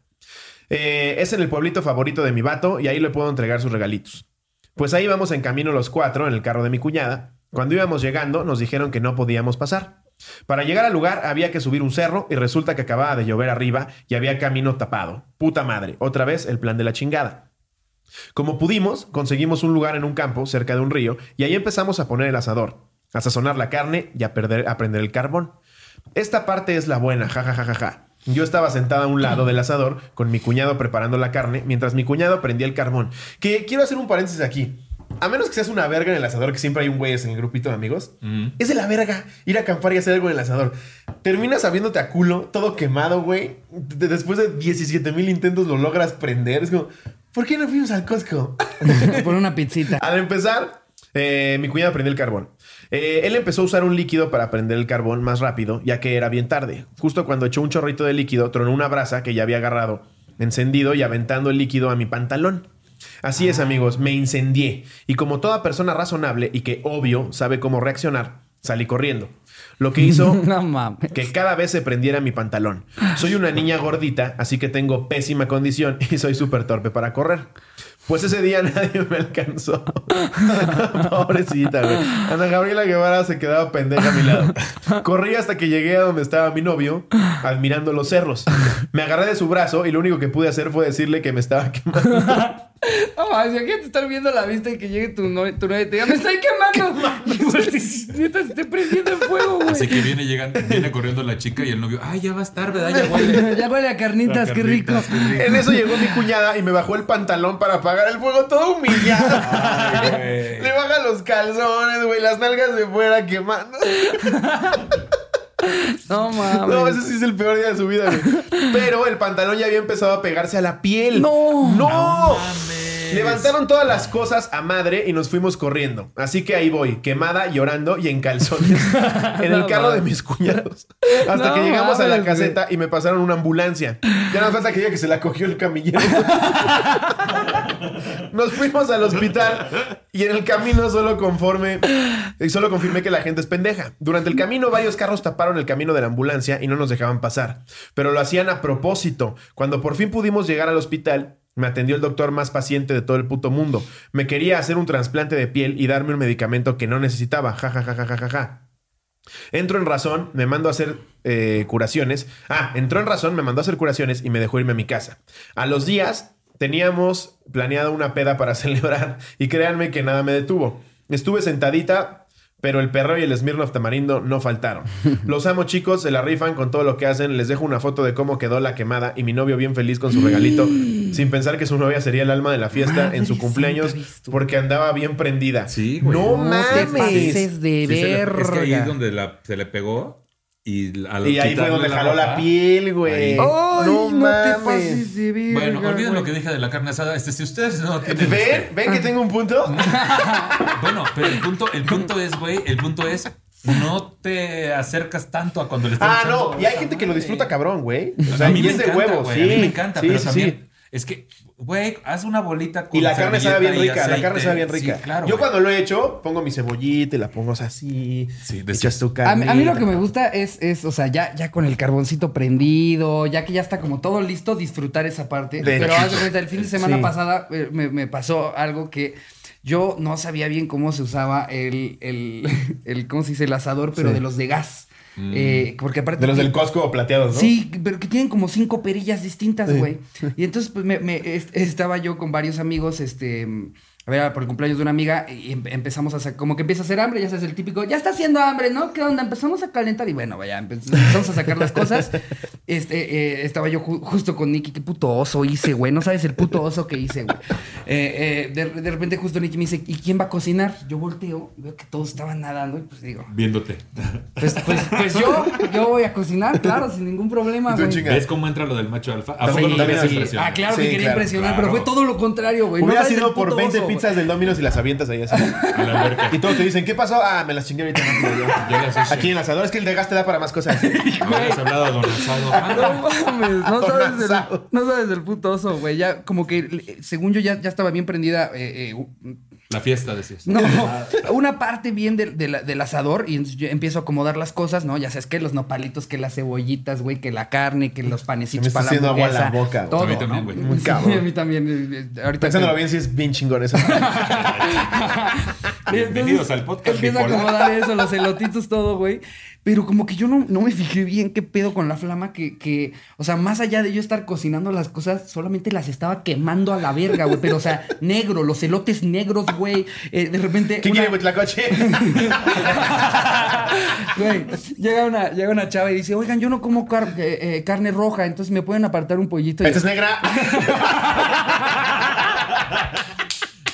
Eh, es en el pueblito favorito de mi vato y ahí le puedo entregar sus regalitos. Pues ahí vamos en camino los cuatro en el carro de mi cuñada. Cuando íbamos llegando nos dijeron que no podíamos pasar. Para llegar al lugar había que subir un cerro y resulta que acababa de llover arriba y había camino tapado. Puta madre, otra vez el plan de la chingada. Como pudimos, conseguimos un lugar en un campo cerca de un río y ahí empezamos a poner el asador, a sazonar la carne y a, perder- prender el carbón. Esta parte es la buena, jajajajaja. Yo estaba sentada a un lado del asador con mi cuñado preparando la carne mientras mi cuñado prendía el carbón. Que quiero hacer un paréntesis aquí. A menos que seas una verga en el asador, que siempre hay un güey en el grupito de amigos. Mm. Es de la verga ir a acampar y hacer algo en el asador. Terminas sabiéndote a culo, todo quemado, güey. De- después de 17 mil intentos lo logras prender. Es como, ¿por qué no fuimos al Costco? Por una pizzita. Al empezar, eh, mi cuñado prendió el carbón. Eh, él empezó a usar un líquido para prender el carbón más rápido, ya que era bien tarde. Justo cuando echó un chorrito de líquido, tronó una brasa que ya había agarrado, encendido y aventando el líquido a mi pantalón. Así es, amigos, me incendié. Y como toda persona razonable y que obvio sabe cómo reaccionar, salí corriendo. Lo que hizo No mames. que cada vez se prendiera mi pantalón. Soy una niña gordita, así que tengo pésima condición y soy súper torpe para correr. Pues ese día nadie me alcanzó. Pobrecita, güey. Ana Gabriela Guevara se quedaba pendeja a mi lado. Corrí hasta que llegué a donde estaba mi novio, admirando los cerros. Me agarré de su brazo y lo único que pude hacer fue decirle que me estaba quemando. No mames, imagínate estar viendo la vista y que llegue tu novia, tu novia y te diga, ¡me estoy quemando! Neta, se esté prendiendo en fuego, güey. Así que viene llegando, viene corriendo la chica y el novio, ay, ya va a estar, ¿verdad? Ya huele. Ya huele a carnitas, A qué rico. carnitas, qué rico. En eso llegó mi cuñada y me bajó el pantalón para apagar el fuego todo humillado. Ay. Le baja los calzones, güey, las nalgas de fuera quemando. No mames. No, ese sí es el peor día de su vida, güey. Pero el pantalón ya había empezado a pegarse a la piel. No. ¡No! mames. Levantaron todas las cosas a madre y nos fuimos corriendo. Así que ahí voy, quemada, llorando y en calzones. en el carro de mis cuñados. Hasta No que llegamos a la caseta y me pasaron una ambulancia. Ya no falta que diga que se la cogió el camillero. Nos fuimos al hospital y en el camino solo conforme y solo confirmé que la gente es pendeja. Durante el camino varios carros taparon el camino de la ambulancia y no nos dejaban pasar, pero lo hacían a propósito. Cuando por fin pudimos llegar al hospital, me atendió el doctor más paciente de todo el puto mundo. Me quería hacer un trasplante de piel y darme un medicamento que no necesitaba. Ja ja ja ja ja ja. ja. Entro en razón, me mandó a hacer eh, curaciones. Ah, entró en razón, me mandó a hacer curaciones y me dejó irme a mi casa. A los días teníamos planeado una peda para celebrar y créanme que nada me detuvo. Estuve sentadita, pero el perro y el Smirnoff tamarindo no faltaron. Los amo chicos, se la rifan con todo lo que hacen. Les dejo una foto de cómo quedó la quemada y mi novio bien feliz con su regalito, sin pensar que su novia sería el alma de la fiesta en su cumpleaños porque andaba bien prendida. Sí, güey. No, No te mames. pases de Sí, se le- verga. es que ahí es donde la- se le pegó y, ahí fue donde jaló la piel, güey. Ay, no no, te mames. pases de verga. Bueno, olviden lo que dije de la carne asada. Este, si ustedes no tienen. ¿Ven? este- ¿Ven que tengo un punto? Bueno, pero el punto, el punto es, güey, el punto es no te acercas tanto a cuando le están Ah, no. Y hay gente que lo disfruta cabrón, güey. O sea, a mí y me es de encanta, huevos, güey, sí. A mí me encanta, Sí, pero sí, también sí. Es que, güey, haz una bolita con Y la carne sabe bien rica, la carne sabe bien rica. Sí, claro. Yo güey. cuando lo he hecho, pongo mi cebollita y la pongo así. Sí, de- echas tu A, carne. mí- a mí lo que me gusta es, es, o sea, ya, ya con el carboncito prendido, ya que ya está como todo listo, disfrutar esa parte. De Pero hecho. haz cuenta, el fin de semana Sí. pasada eh, me, me pasó algo que yo no sabía bien cómo se usaba el, el, el ¿cómo se dice? El asador, pero Sí. de los de gas. Mm. Eh, porque aparte... De los del Costco plateados, ¿no? Sí, pero que tienen como cinco perillas distintas, Sí. güey. Y entonces, pues, me, me- es- estaba yo con varios amigos, este, a ver, por el cumpleaños de una amiga, y em- empezamos a hacer, como que empieza a hacer hambre, ya sabes, el típico, ya está haciendo hambre, ¿no? ¿Qué onda? Empezamos a calentar y bueno, vaya, empe- empezamos a sacar las cosas. Este, eh, estaba yo ju- justo con Nicky, qué puto oso hice, güey. No sabes el puto oso que hice, güey. Eh, eh, de, de repente justo Nicky me dice, ¿y quién va a cocinar? Yo volteo, veo que todos estaban nadando y pues digo, Viéndote. pues, pues, pues yo, yo voy a cocinar, claro, sin ningún problema, güey. ¿Ves cómo entra lo del macho alfa? Ah, claro Sí, que quería claro, impresionar, claro. pero fue todo lo contrario, güey. Hubiera No sido por puto 20 oso. Pizzas del Domino's y las avientas ahí así. A la alberca. Y todos te dicen, ¿qué pasó? Ah, me las chingué ahorita rápido yo. Yo las hice. Aquí en el asador es que el de gas te da para más cosas. Habías hablado a Don Asado. Ah, No mames, no sabes, del, no sabes del puto oso, güey. Ya, como que, eh, según yo, ya, ya estaba bien prendida. eh, eh, La fiesta, decías. no, una parte bien del, del- del asador. Y entonces yo empiezo a acomodar las cosas, ¿no? Ya sabes que los nopalitos, que las cebollitas, güey, que la carne, que los panecitos me para la haciendo agua en la boca. Todo, A mí también, ¿no? güey. Muy Sí, cabrón. a mí también. eh, eh, Ahorita Pensándolo que- bien, sí es bien chingón eso. Bienvenidos al podcast Empiezo a acomodar eso, los elotitos, todo, güey. Pero como que yo no, no me fijé bien qué pedo con la flama que, que, o sea, más allá de yo estar cocinando las cosas, solamente las estaba quemando a la verga, güey. Pero, o sea, negro, los elotes negros, güey. Eh, de repente. ¿Qué una- quiere Huitlacoche? Güey, llega una, llega una chava y dice, oigan, yo no como car- eh, eh, carne roja, entonces me pueden apartar un pollito. Esta es negra.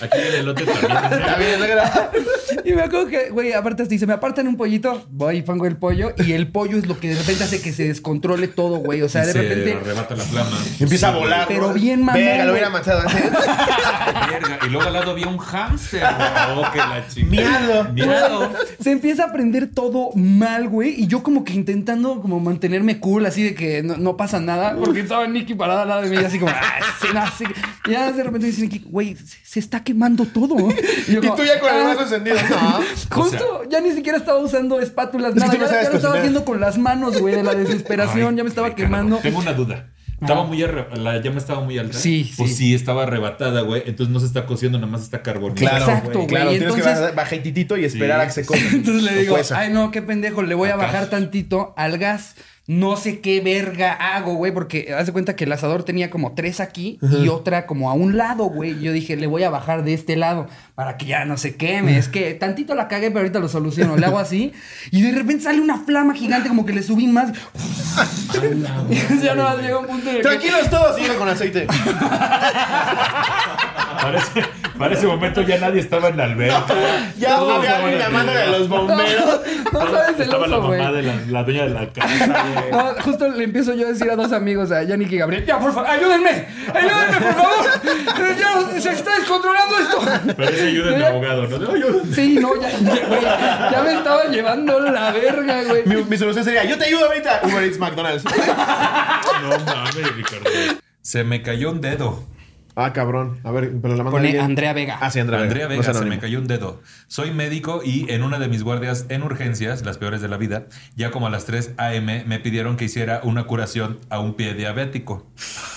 Aquí el elote también. Negra. Y me acuerdo que, güey, aparte hasta dice, me apartan un pollito, voy y pongo el pollo, y el pollo es lo que de repente hace que se descontrole todo, güey. O sea, de se repente. arrebata la flama. Empieza a volar. Pero ¿no? bien mamón, Verga, lo hubiera matado antes. Verga. Y luego al lado había un hámster. güey. Oh, que la. Miado. Miado. Se empieza a aprender todo mal, güey. Y yo como que intentando como mantenerme cool, así de que no, no pasa nada. Porque estaba Nicky parada al lado de mí, así como, ah, sí, no, sí". Y ya de repente dice Nicky, güey, se, se está quemando todo. Y, yo Y como, tú ya con el "Ah". brazo encendido. No. Justo, ya ni siquiera estaba usando espátulas, que nada. no ya, lo estaba haciendo con las manos, güey, de la desesperación. Ay, ya me estaba quemando. Tengo una duda. Estaba muy arre- la llama estaba muy alta. Sí, Pues sí. sí, estaba arrebatada, güey. Entonces no se está cociendo, nada más está carbonizando. Claro, Exacto, güey. Claro, tienes que Entonces- bajar bajititito y esperar Sí. a que se cosa. Entonces le digo, ay no, qué pendejo, le voy a bajar tantito al gas. No sé qué verga hago, güey, porque haz de cuenta que el asador tenía como tres aquí y otra como a un lado, güey. Yo dije, le voy a bajar de este lado para que ya no se queme. Es que tantito la cagué, pero ahorita lo soluciono. Le hago así y de repente sale una flama gigante, como que le subí más. ya no llega un punto de que- Tranquilos todos, sigan con aceite. Para ese, para ese momento ya nadie estaba en la alberca. Ya Todos había alguien estaban llamándole a los bomberos. No sabes el Estaba la oso, mamá de la, la dueña de la casa. No, justo le empiezo yo a decir a dos amigos, a Yannick y Gabriel, ya, por favor, ayúdenme, ayúdenme, por favor. Ya se está descontrolando esto. Parece ayuda de Ya- abogado, ¿no? Sí, no, ya, ya, güey, ya me estaba llevando la verga, güey. Mi, mi solución sería, yo te ayudo ahorita. Uber Eats McDonald's. No mames, Ricardo. Se me cayó un dedo. Ah, cabrón. A ver, pero la mano Pone Andrea Vega. Ah, sí, Andrea, Andrea Vega, se me cayó un dedo. Soy médico y en una de mis guardias en urgencias, las peores de la vida, ya como a las 3 a.m. me pidieron que hiciera una curación a un pie diabético.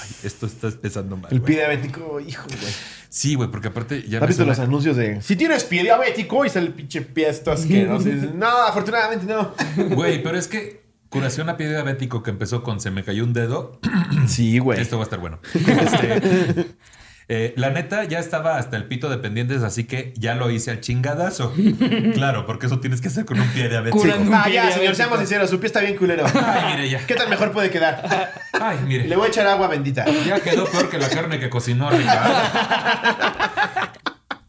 Ay, esto está empezando mal. El güey. pie diabético, hijo, güey. Sí, güey, porque aparte ya ¿Has visto los anuncios de si tienes pie diabético y sale el pinche pie esto asqueroso? No, afortunadamente no. Güey, pero es que curación a pie diabético que empezó con se me cayó un dedo, Sí, güey. esto va a estar bueno. Este, eh, la neta ya estaba hasta el pito de pendientes, así que ya lo hice al chingadazo. Claro, porque eso tienes que hacer con un pie diabético. Curando. Ah, pie ya, señor, diabético. seamos sinceros, su pie está bien culero. Ay, mire ya. ¿Qué tan mejor puede quedar? Ay, mire. Le voy a echar agua bendita. Ya quedó peor que la carne que cocinó Ricardo.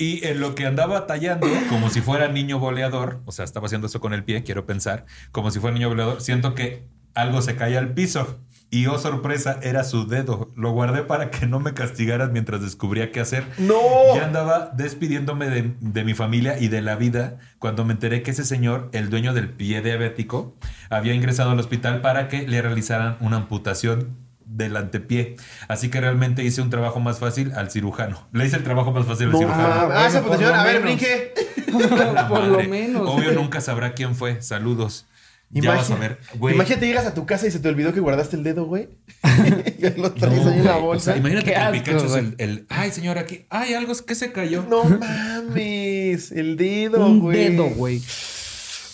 Y en lo que andaba tallando, como si fuera niño boleador, o sea, estaba haciendo eso con el pie, quiero pensar, como si fuera niño boleador, siento que algo se cae al piso. Y oh sorpresa, era su dedo. Lo guardé para que no me castigaran mientras descubría qué hacer. ¡No! Ya andaba despidiéndome de, de mi familia y de la vida cuando me enteré que ese señor, el dueño del pie diabético, había ingresado al hospital para que le realizaran una amputación del antepié. Así que realmente hice un trabajo más fácil al cirujano. Le hice el trabajo más fácil al No, cirujano. Ah, bueno, ah, lo A ver, brinque. Por lo menos. Obvio nunca sabrá quién fue. Saludos. Ya vas a ver. Güey. Imagínate, llegas a tu casa y se te olvidó que guardaste el dedo, güey. y lo No, traes ahí en la. O bolsa. sea, imagínate Qué que el Pikachu es el, el- Ay, señor, aquí. Ay, algo es que se cayó. No mames, el dedo, Un güey. dedo, güey.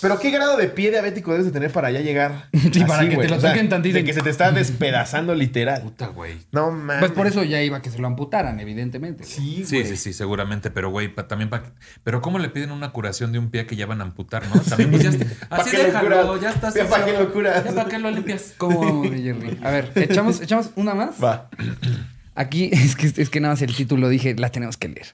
Pero qué grado de pie diabético debes de tener para ya llegar. Sí, para que te lo O sea, toquen tantito. De que se te está despedazando literal. Puta, güey. No mames. Pues por eso ya iba a que se lo amputaran, evidentemente. güey. Sí, Sí, güey. sí, sí, seguramente, pero güey, pa- también para Pero ¿cómo le piden una curación de un pie que ya van a amputar, no? También pues ya está- ¿Pa' Así qué déjalo, ya estás. Ya, ¿pa' qué lo curas? Ya para qué lo limpias. ¿Cómo Jerry? A ver, echamos, echamos una más. Va. Aquí es que, es que nada más el título dije, la tenemos que leer.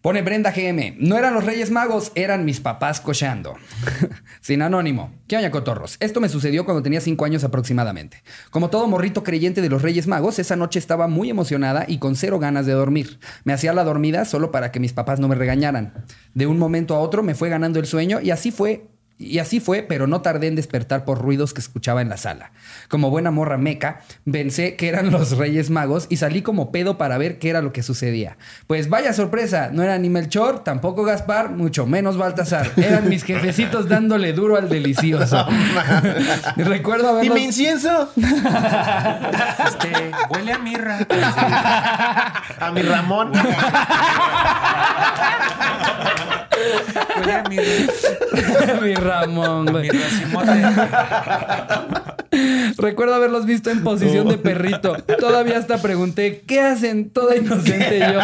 Pone Brenda GM. No eran los Reyes Magos, eran mis papás cocheando. Sin anónimo. ¿Qué oña, cotorros? Esto me sucedió cuando tenía cinco años aproximadamente. Como todo morrito creyente de los Reyes Magos, esa noche estaba muy emocionada y con cero ganas de dormir. Me hacía la dormida solo para que mis papás no me regañaran. De un momento a otro me fue ganando el sueño y así fue y así fue, pero no tardé en despertar por ruidos que escuchaba en la sala. Como buena morra meca, pensé que eran los Reyes Magos y salí como pedo para ver qué era lo que sucedía. Pues vaya sorpresa, no era ni Melchor, tampoco Gaspar, mucho menos Baltasar. Eran mis jefecitos dándole duro al delicioso. Recuerdo ¿Y mi incienso? Este, huele a mirra. A mi Ramón. Huele a mirra. Ramón, güey. Mi racimote. Recuerdo haberlos visto en posición de perrito. Todavía hasta pregunté, ¿qué hacen? Toda inocente yo.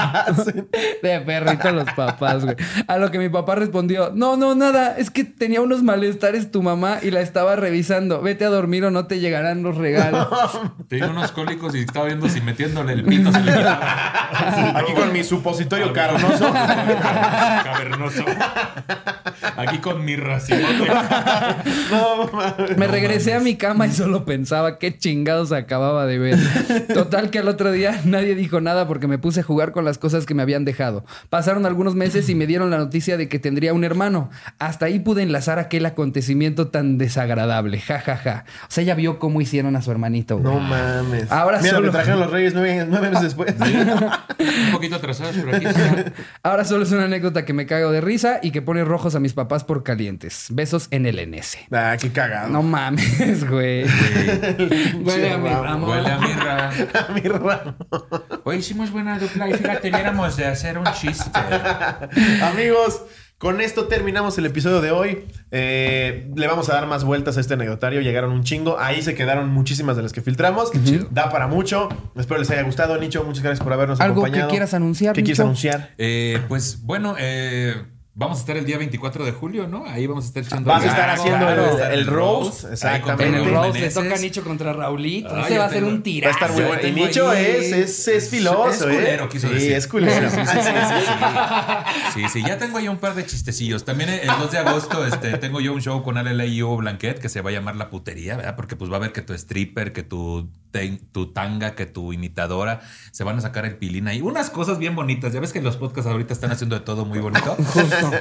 De perrito los papás, güey. A lo que mi papá respondió, no, no, nada. Es que tenía unos malestares tu mamá y la estaba revisando. Vete a dormir o no te llegarán los regalos. Tenía unos cólicos y estaba viendo si metiéndole el pito se le quitaba. Aquí con mi supositorio carnoso. Cavernoso. Aquí con mi racimote. No mames. Me regresé a mi cama y solo pensaba qué chingados acababa de ver. Total que al otro día nadie dijo nada porque me puse a jugar con las cosas que me habían dejado. Pasaron algunos meses y me dieron la noticia de que tendría un hermano. Hasta ahí pude enlazar aquel acontecimiento tan desagradable. Ja, ja, ja. O sea, ella vio cómo hicieron a su hermanito. güey. No mames. Ahora Mira, solo- me trajeron los reyes nueve, nueve meses después. Un poquito atrasados, pero aquí está. Ahora solo es una anécdota que me cago de risa y que pone rojos a mis papás por calientes. Besos en el NS. ah, qué cagado. No mames, güey. Huele a mi. Ramón. Huele a mirra. A mi Ramón. Hoy hicimos buena dupla y fíjate, viéramos de hacer un chiste. Amigos, con esto terminamos el episodio de hoy. Eh, le vamos a dar más vueltas a este anecdotario. Llegaron un chingo. Ahí se quedaron muchísimas de las que filtramos. Da para mucho. Espero les haya gustado, Nicho. Muchas gracias por habernos ¿Algo que acompañado. quieras anunciar, ¿Qué quieres Nicho? anunciar? Eh, pues bueno, eh, vamos a estar el día 24 de julio, ¿no? Ahí vamos a estar echando. Vas a estar haciendo claro, el- el roast, Ahí exactamente. En el Rose le toca Nicho contra Raulito. Ah, Ese va a ser un Va a tirazo. estar bueno. Y Nicho es, es, es filoso, Es ¿eh? culero, quiso sí, decir. es culero. Sí, sí, sí, sí, sí. sí. Sí, sí, ya tengo ahí un par de chistecillos. También el 2 de agosto este, tengo yo un show con Hugo Blanquet que se va a llamar La Putería, ¿verdad? Porque pues va a ver que tu stripper, que tu, tu tanga, que tu imitadora se van a sacar el pilín ahí. Unas cosas bien bonitas. Ya ves que los podcasts ahorita están haciendo de todo muy bonito.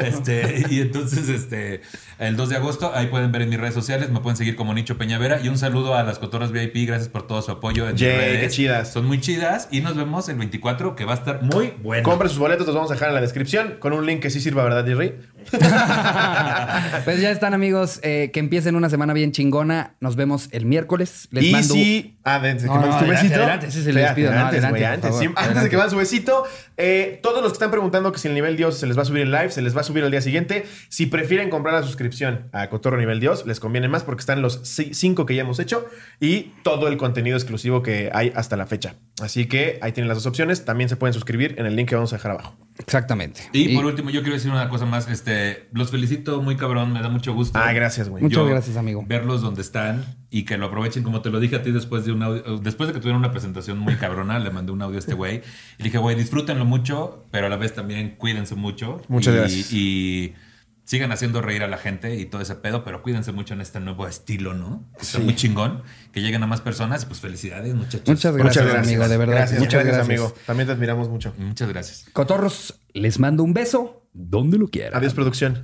Este, y entonces, este, el 2 de agosto, ahí pueden ver en mis redes sociales, me pueden seguir como Nicho Peñavera. Y un saludo a las cotorras VIP, gracias por todo su apoyo en redes. qué chidas. Son muy chidas. Y nos vemos el 24, que va a estar muy bueno. Compren sus boletos, los vamos a dejar en la descripción con un link que sí sirva, ¿verdad, Jerry? pues ya están, amigos. eh, que empiecen una semana bien chingona. Nos vemos el miércoles. Les y mando. si... Ah, que No, no, tu besito. adelante, ese es el Espérate, despido. No, antes, adelante, güey, por antes, favor, sí, antes de que van su besito, eh, todos los que están preguntando que si el nivel Dios se les va a subir el live, se les va a subir al día siguiente. Si prefieren comprar la suscripción a Cotorro Nivel Dios, les conviene más porque están los ci- cinco que ya hemos hecho y todo el contenido exclusivo que hay hasta la fecha. Así que ahí tienen las dos opciones. También se pueden suscribir en el link que vamos a dejar abajo. Exactamente. Y, por último, yo quiero decir una cosa más. Este, los felicito muy cabrón, me da mucho gusto. Ah, gracias, güey. Muchas Yo gracias, amigo. Verlos donde están y que lo aprovechen, como te lo dije a ti después de un audio- después de que tuvieron una presentación muy cabrona, le mandé un audio a este güey y le dije, güey, disfrútenlo mucho, pero a la vez también cuídense mucho. Muchas y, gracias. Y sigan haciendo reír a la gente y todo ese pedo, pero cuídense mucho en este nuevo estilo, ¿no? Que Está Sí. muy chingón, que lleguen a más personas y pues felicidades, muchachos. Muchas gracias, amigo, de verdad. Gracias, Muchas gracias, gracias. amigo. También te admiramos mucho. Muchas gracias. Cotorros, les mando un beso donde lo quieran. Adiós, producción.